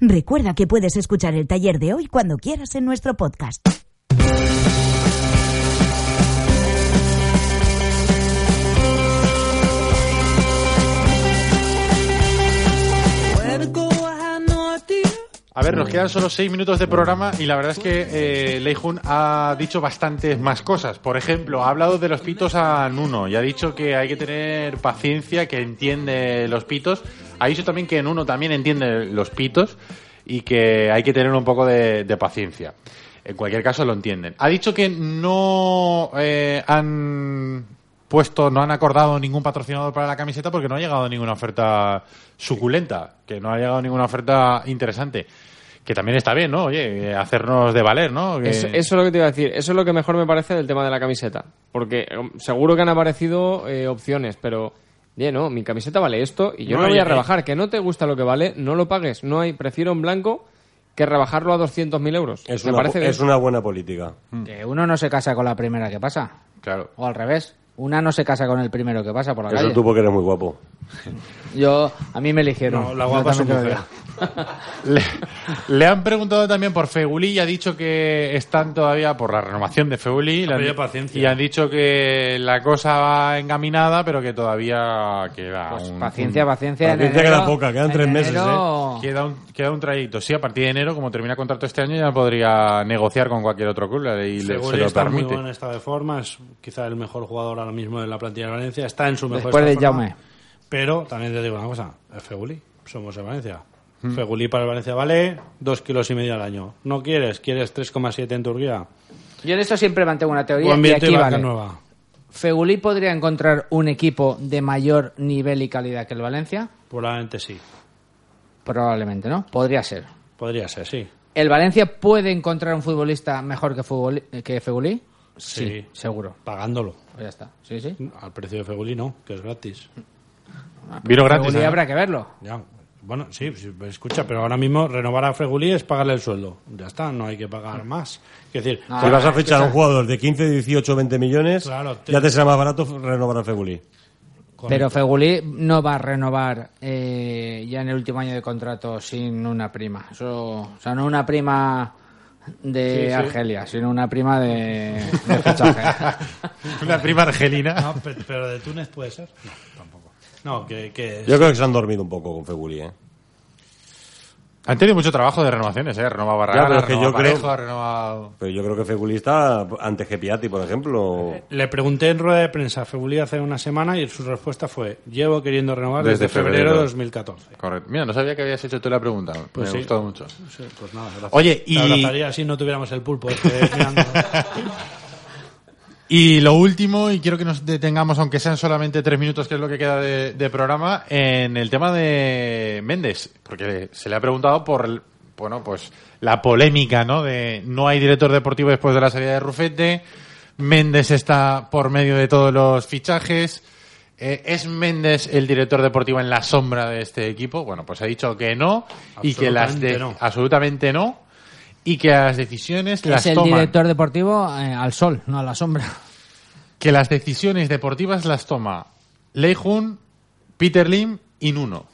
Recuerda que puedes escuchar el taller de hoy cuando quieras en nuestro podcast.
A ver, nos quedan solo seis minutos de programa y la verdad es que eh, Lei Jun ha dicho bastantes más cosas. Por ejemplo, ha hablado de los pitos a Nuno y ha dicho que hay que tener paciencia, que entiende los pitos. Ha dicho también que Nuno también entiende los pitos y que hay que tener un poco de, de paciencia. En cualquier caso, lo entienden. Ha dicho que no eh, han puesto, no han acordado ningún patrocinador para la camiseta porque no ha llegado ninguna oferta suculenta, que no ha llegado ninguna oferta interesante. Que también está bien, ¿no? Oye, hacernos de valer, ¿no? Que-
Eso, eso es lo que te iba a decir. Eso es lo que mejor me parece del tema de la camiseta. Porque eh, seguro que han aparecido eh, opciones, pero... Oye, no, mi camiseta vale esto y yo
No,
no, voy a rebajar. Que no te gusta lo que vale, no lo pagues. No hay, prefiero en blanco que rebajarlo a 200.000 euros.
Es,
me
una,
parece bien.
es una buena política.
Que uno no se casa con la primera que pasa.
Claro.
O al revés. Una no se casa con el primero que pasa por la
Eso
calle.
tú porque eres muy guapo.
Yo, a mí me eligieron.
No, la guapa es su mujer. [laughs]
Le, le han preguntado también por Fegulí y ha dicho que están todavía por la renovación de han-
paciencia.
Y han dicho que la cosa va encaminada, pero que todavía queda
Pues
un,
paciencia,
un-
paciencia.
Paciencia
enero-
queda poca, quedan
en
tres meses,
enero-
Queda un, queda un trayecto. Sí, a partir de enero, como termina contrato este año, ya podría negociar con cualquier otro club y le, se lo
está en muy
permite.
buen estado de forma, es quizá el mejor jugador ahora mismo de la plantilla de Valencia, está en su mejor
Después de
forma,
Jaume.
Pero también te digo una cosa, es Feguli, somos de Valencia. Feguli para el Valencia vale dos kilos y medio al año. ¿No quieres? ¿Quieres 3,7 en Turquía?
Yo en eso siempre mantengo una teoría.
Buen
Y
viento y
aquí vale.
nueva.
¿Fegulí podría encontrar un equipo de mayor nivel y calidad que el Valencia?
Probablemente sí.
Probablemente, ¿no? Podría ser.
Podría ser, sí.
¿El Valencia puede encontrar un futbolista mejor que, Fegulí?
Sí.
seguro.
Pagándolo.
Pues ya está. Sí, sí.
Al precio de Feguli no, que es gratis.
Vino gratis.
Fegulí
¿eh?
habrá que verlo.
Ya. Bueno, sí, sí, escucha, pero ahora mismo renovar a Fregulí es pagarle el sueldo. Ya está, no hay que pagar más. Es decir,
No,
si vas a fichar a un jugador de 15, 18, 20 millones,
Claro, te-
ya te será más barato renovar a Feguli.
Pero Fegulí no va a renovar eh, ya en el último año de contrato sin una prima. Eso, o sea, no una prima de
Sí, sí.
Argelia, sino una prima de, de [laughs] fichaje.
Una prima argelina.
No, pero de Túnez puede ser. No. No, que, que
Yo creo que se han dormido un poco con Feguli, ¿eh?
Han tenido mucho trabajo de renovaciones, ¿eh? Renova Barragán,
que yo
renova
creo-
Parejo, ha renovado...
Pero yo creo que Feguli está ante Gepiati, por ejemplo.
Le pregunté en rueda de prensa a Fegulí hace una semana y su respuesta fue: Llevo queriendo renovar
Desde
desde, febrero,
febrero.
de 2014.
Correcto. Mira, no sabía que habías hecho tú la pregunta.
Pues
Me
sí.
gustó mucho.
Sí, pues nada, gracias.
Oye,
Te
y-
abrazaría si no tuviéramos el pulpo este mirando. [laughs]
Y lo último, y quiero que nos detengamos, aunque sean solamente tres minutos, que es lo que queda de, de programa, en el tema de Méndez, porque se le ha preguntado por, bueno, pues la polémica, ¿no? De no hay director deportivo después de la salida de Rufete, Méndez está por medio de todos los fichajes. Eh, ¿Es Méndez el director deportivo en la sombra de este equipo? Bueno, pues ha dicho que no y que las de-
no.
absolutamente no y que las decisiones las
es el
toman
director deportivo eh, al sol, no a la sombra.
que las decisiones deportivas las toma Lei Jun, Peter Lim y Nuno.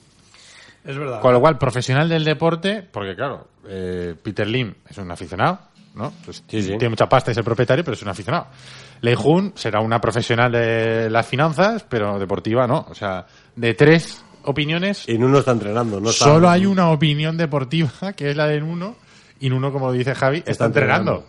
Es verdad.
Con lo cual, profesional del deporte, porque claro, eh, Peter Lim es un aficionado, ¿no? Pues Tiene mucha pasta, es el propietario, pero es un aficionado. Lei Jun será una profesional de las finanzas, pero deportiva no. O sea, de tres opiniones.
Y Nuno está entrenando, no está-
Solo hay una opinión deportiva, [laughs] que es la de Nuno, y Nuno, como dice Javi, está, entrenando.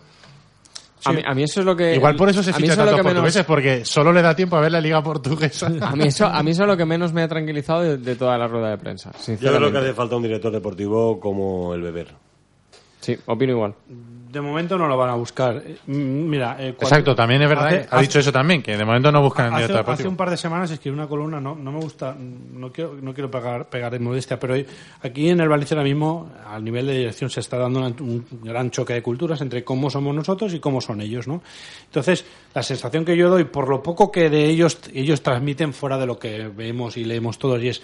A, mí, a mí eso es lo que...
Igual por eso se ficha tantos
menos-
portugueses, porque solo le da tiempo a ver la liga portuguesa. [laughs]
A mí, eso, a mí eso es lo que menos me ha tranquilizado de, de toda la rueda de prensa,
Yo creo que hace falta un director deportivo como el Beber.
Sí, opino igual.
De momento no lo van a buscar. Eh, Mira, eh,
Exacto, también es verdad,
hace-
que ha dicho eso también, que de momento no buscan
hace,
director
hace un par de semanas escribí una columna, no, no me gusta, no quiero, no quiero pegar, pegar en modestia, pero hoy- aquí en el Valencia ahora mismo, al nivel de dirección, se está dando una- un gran choque de culturas entre cómo somos nosotros y cómo son ellos, ¿no? Entonces, la sensación que yo doy, por lo poco que de ellos, ellos transmiten fuera de lo que vemos y leemos todos, y es,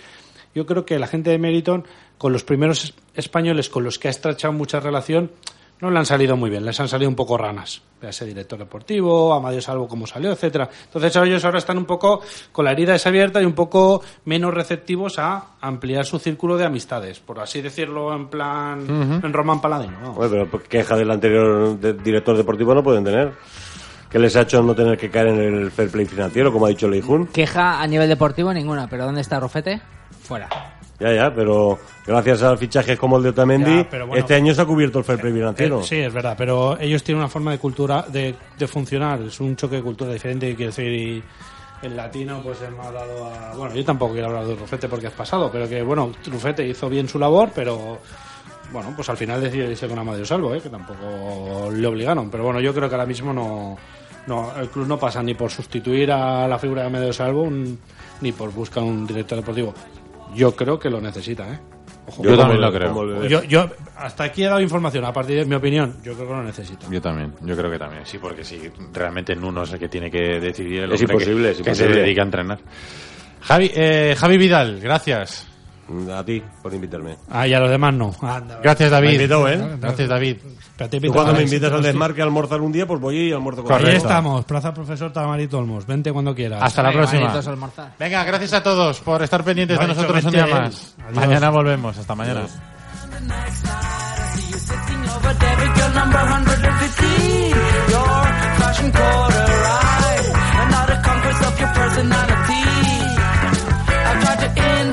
yo creo que la gente de Meriton, con los primeros es- españoles con los que ha estrechado mucha relación, no le han salido muy bien, les han salido un poco ranas. Ese director deportivo, Amadio Salvo como salió, etcétera. Entonces ellos ahora están un poco con la herida desabierta y un poco menos receptivos a ampliar su círculo de amistades, por así decirlo en plan en Román Paladino. ¿no?
Bueno, pero queja del anterior de- director deportivo no pueden tener. ¿Qué les ha hecho no tener que caer en el fair play financiero, como ha dicho Leijun?
Queja a nivel deportivo ninguna, pero ¿dónde está Rufete? Fuera.
Ya, ya, pero gracias a fichajes como el de Otamendi,
Ya, pero bueno.
este año se ha cubierto el fair play financiero.
Eh, sí, es verdad, pero ellos tienen una forma de cultura, de, de funcionar, es un choque de cultura diferente, quiero decir, y el latino pues se me ha dado a... Bueno, yo tampoco quiero hablar de Rufete porque es pasado, pero que bueno, Rufete hizo bien su labor, pero bueno, pues al final decidió irse con Amadio Salvo, ¿eh? que tampoco le obligaron, pero bueno, yo creo que ahora mismo no... No, el club no pasa ni por sustituir a la figura de Amadio Salvo un- ni por buscar un director deportivo. Yo creo que lo necesita, ¿eh? Ojo.
Yo también lo creo.
Yo, yo hasta aquí he dado información, a partir de mi opinión, yo creo que lo necesita.
Yo también, yo creo que también, sí, porque si realmente Nuno es el que tiene que decidir el
Es
que-
imposible, es
que, se dedica a entrenar. Javi, eh, Javi Vidal, gracias.
A ti por invitarme.
Ah, y a los demás no. Anda,
Gracias, David.
Me invitó, ¿eh?
Gracias, David.
Pero te invito
cuando
a-
me invitas al desmarque a almorzar un día, pues voy y almuerzo con
Ahí estamos, Plaza Profesor Tamarito Olmos. Vente cuando quieras.
Hasta la próxima. Venga, gracias a todos por estar pendientes de nosotros un día más.
Adiós.
Mañana volvemos. Hasta mañana.
over there with your number 115. Your fashion quarter eye, another conquest of your personality. I tried to indicate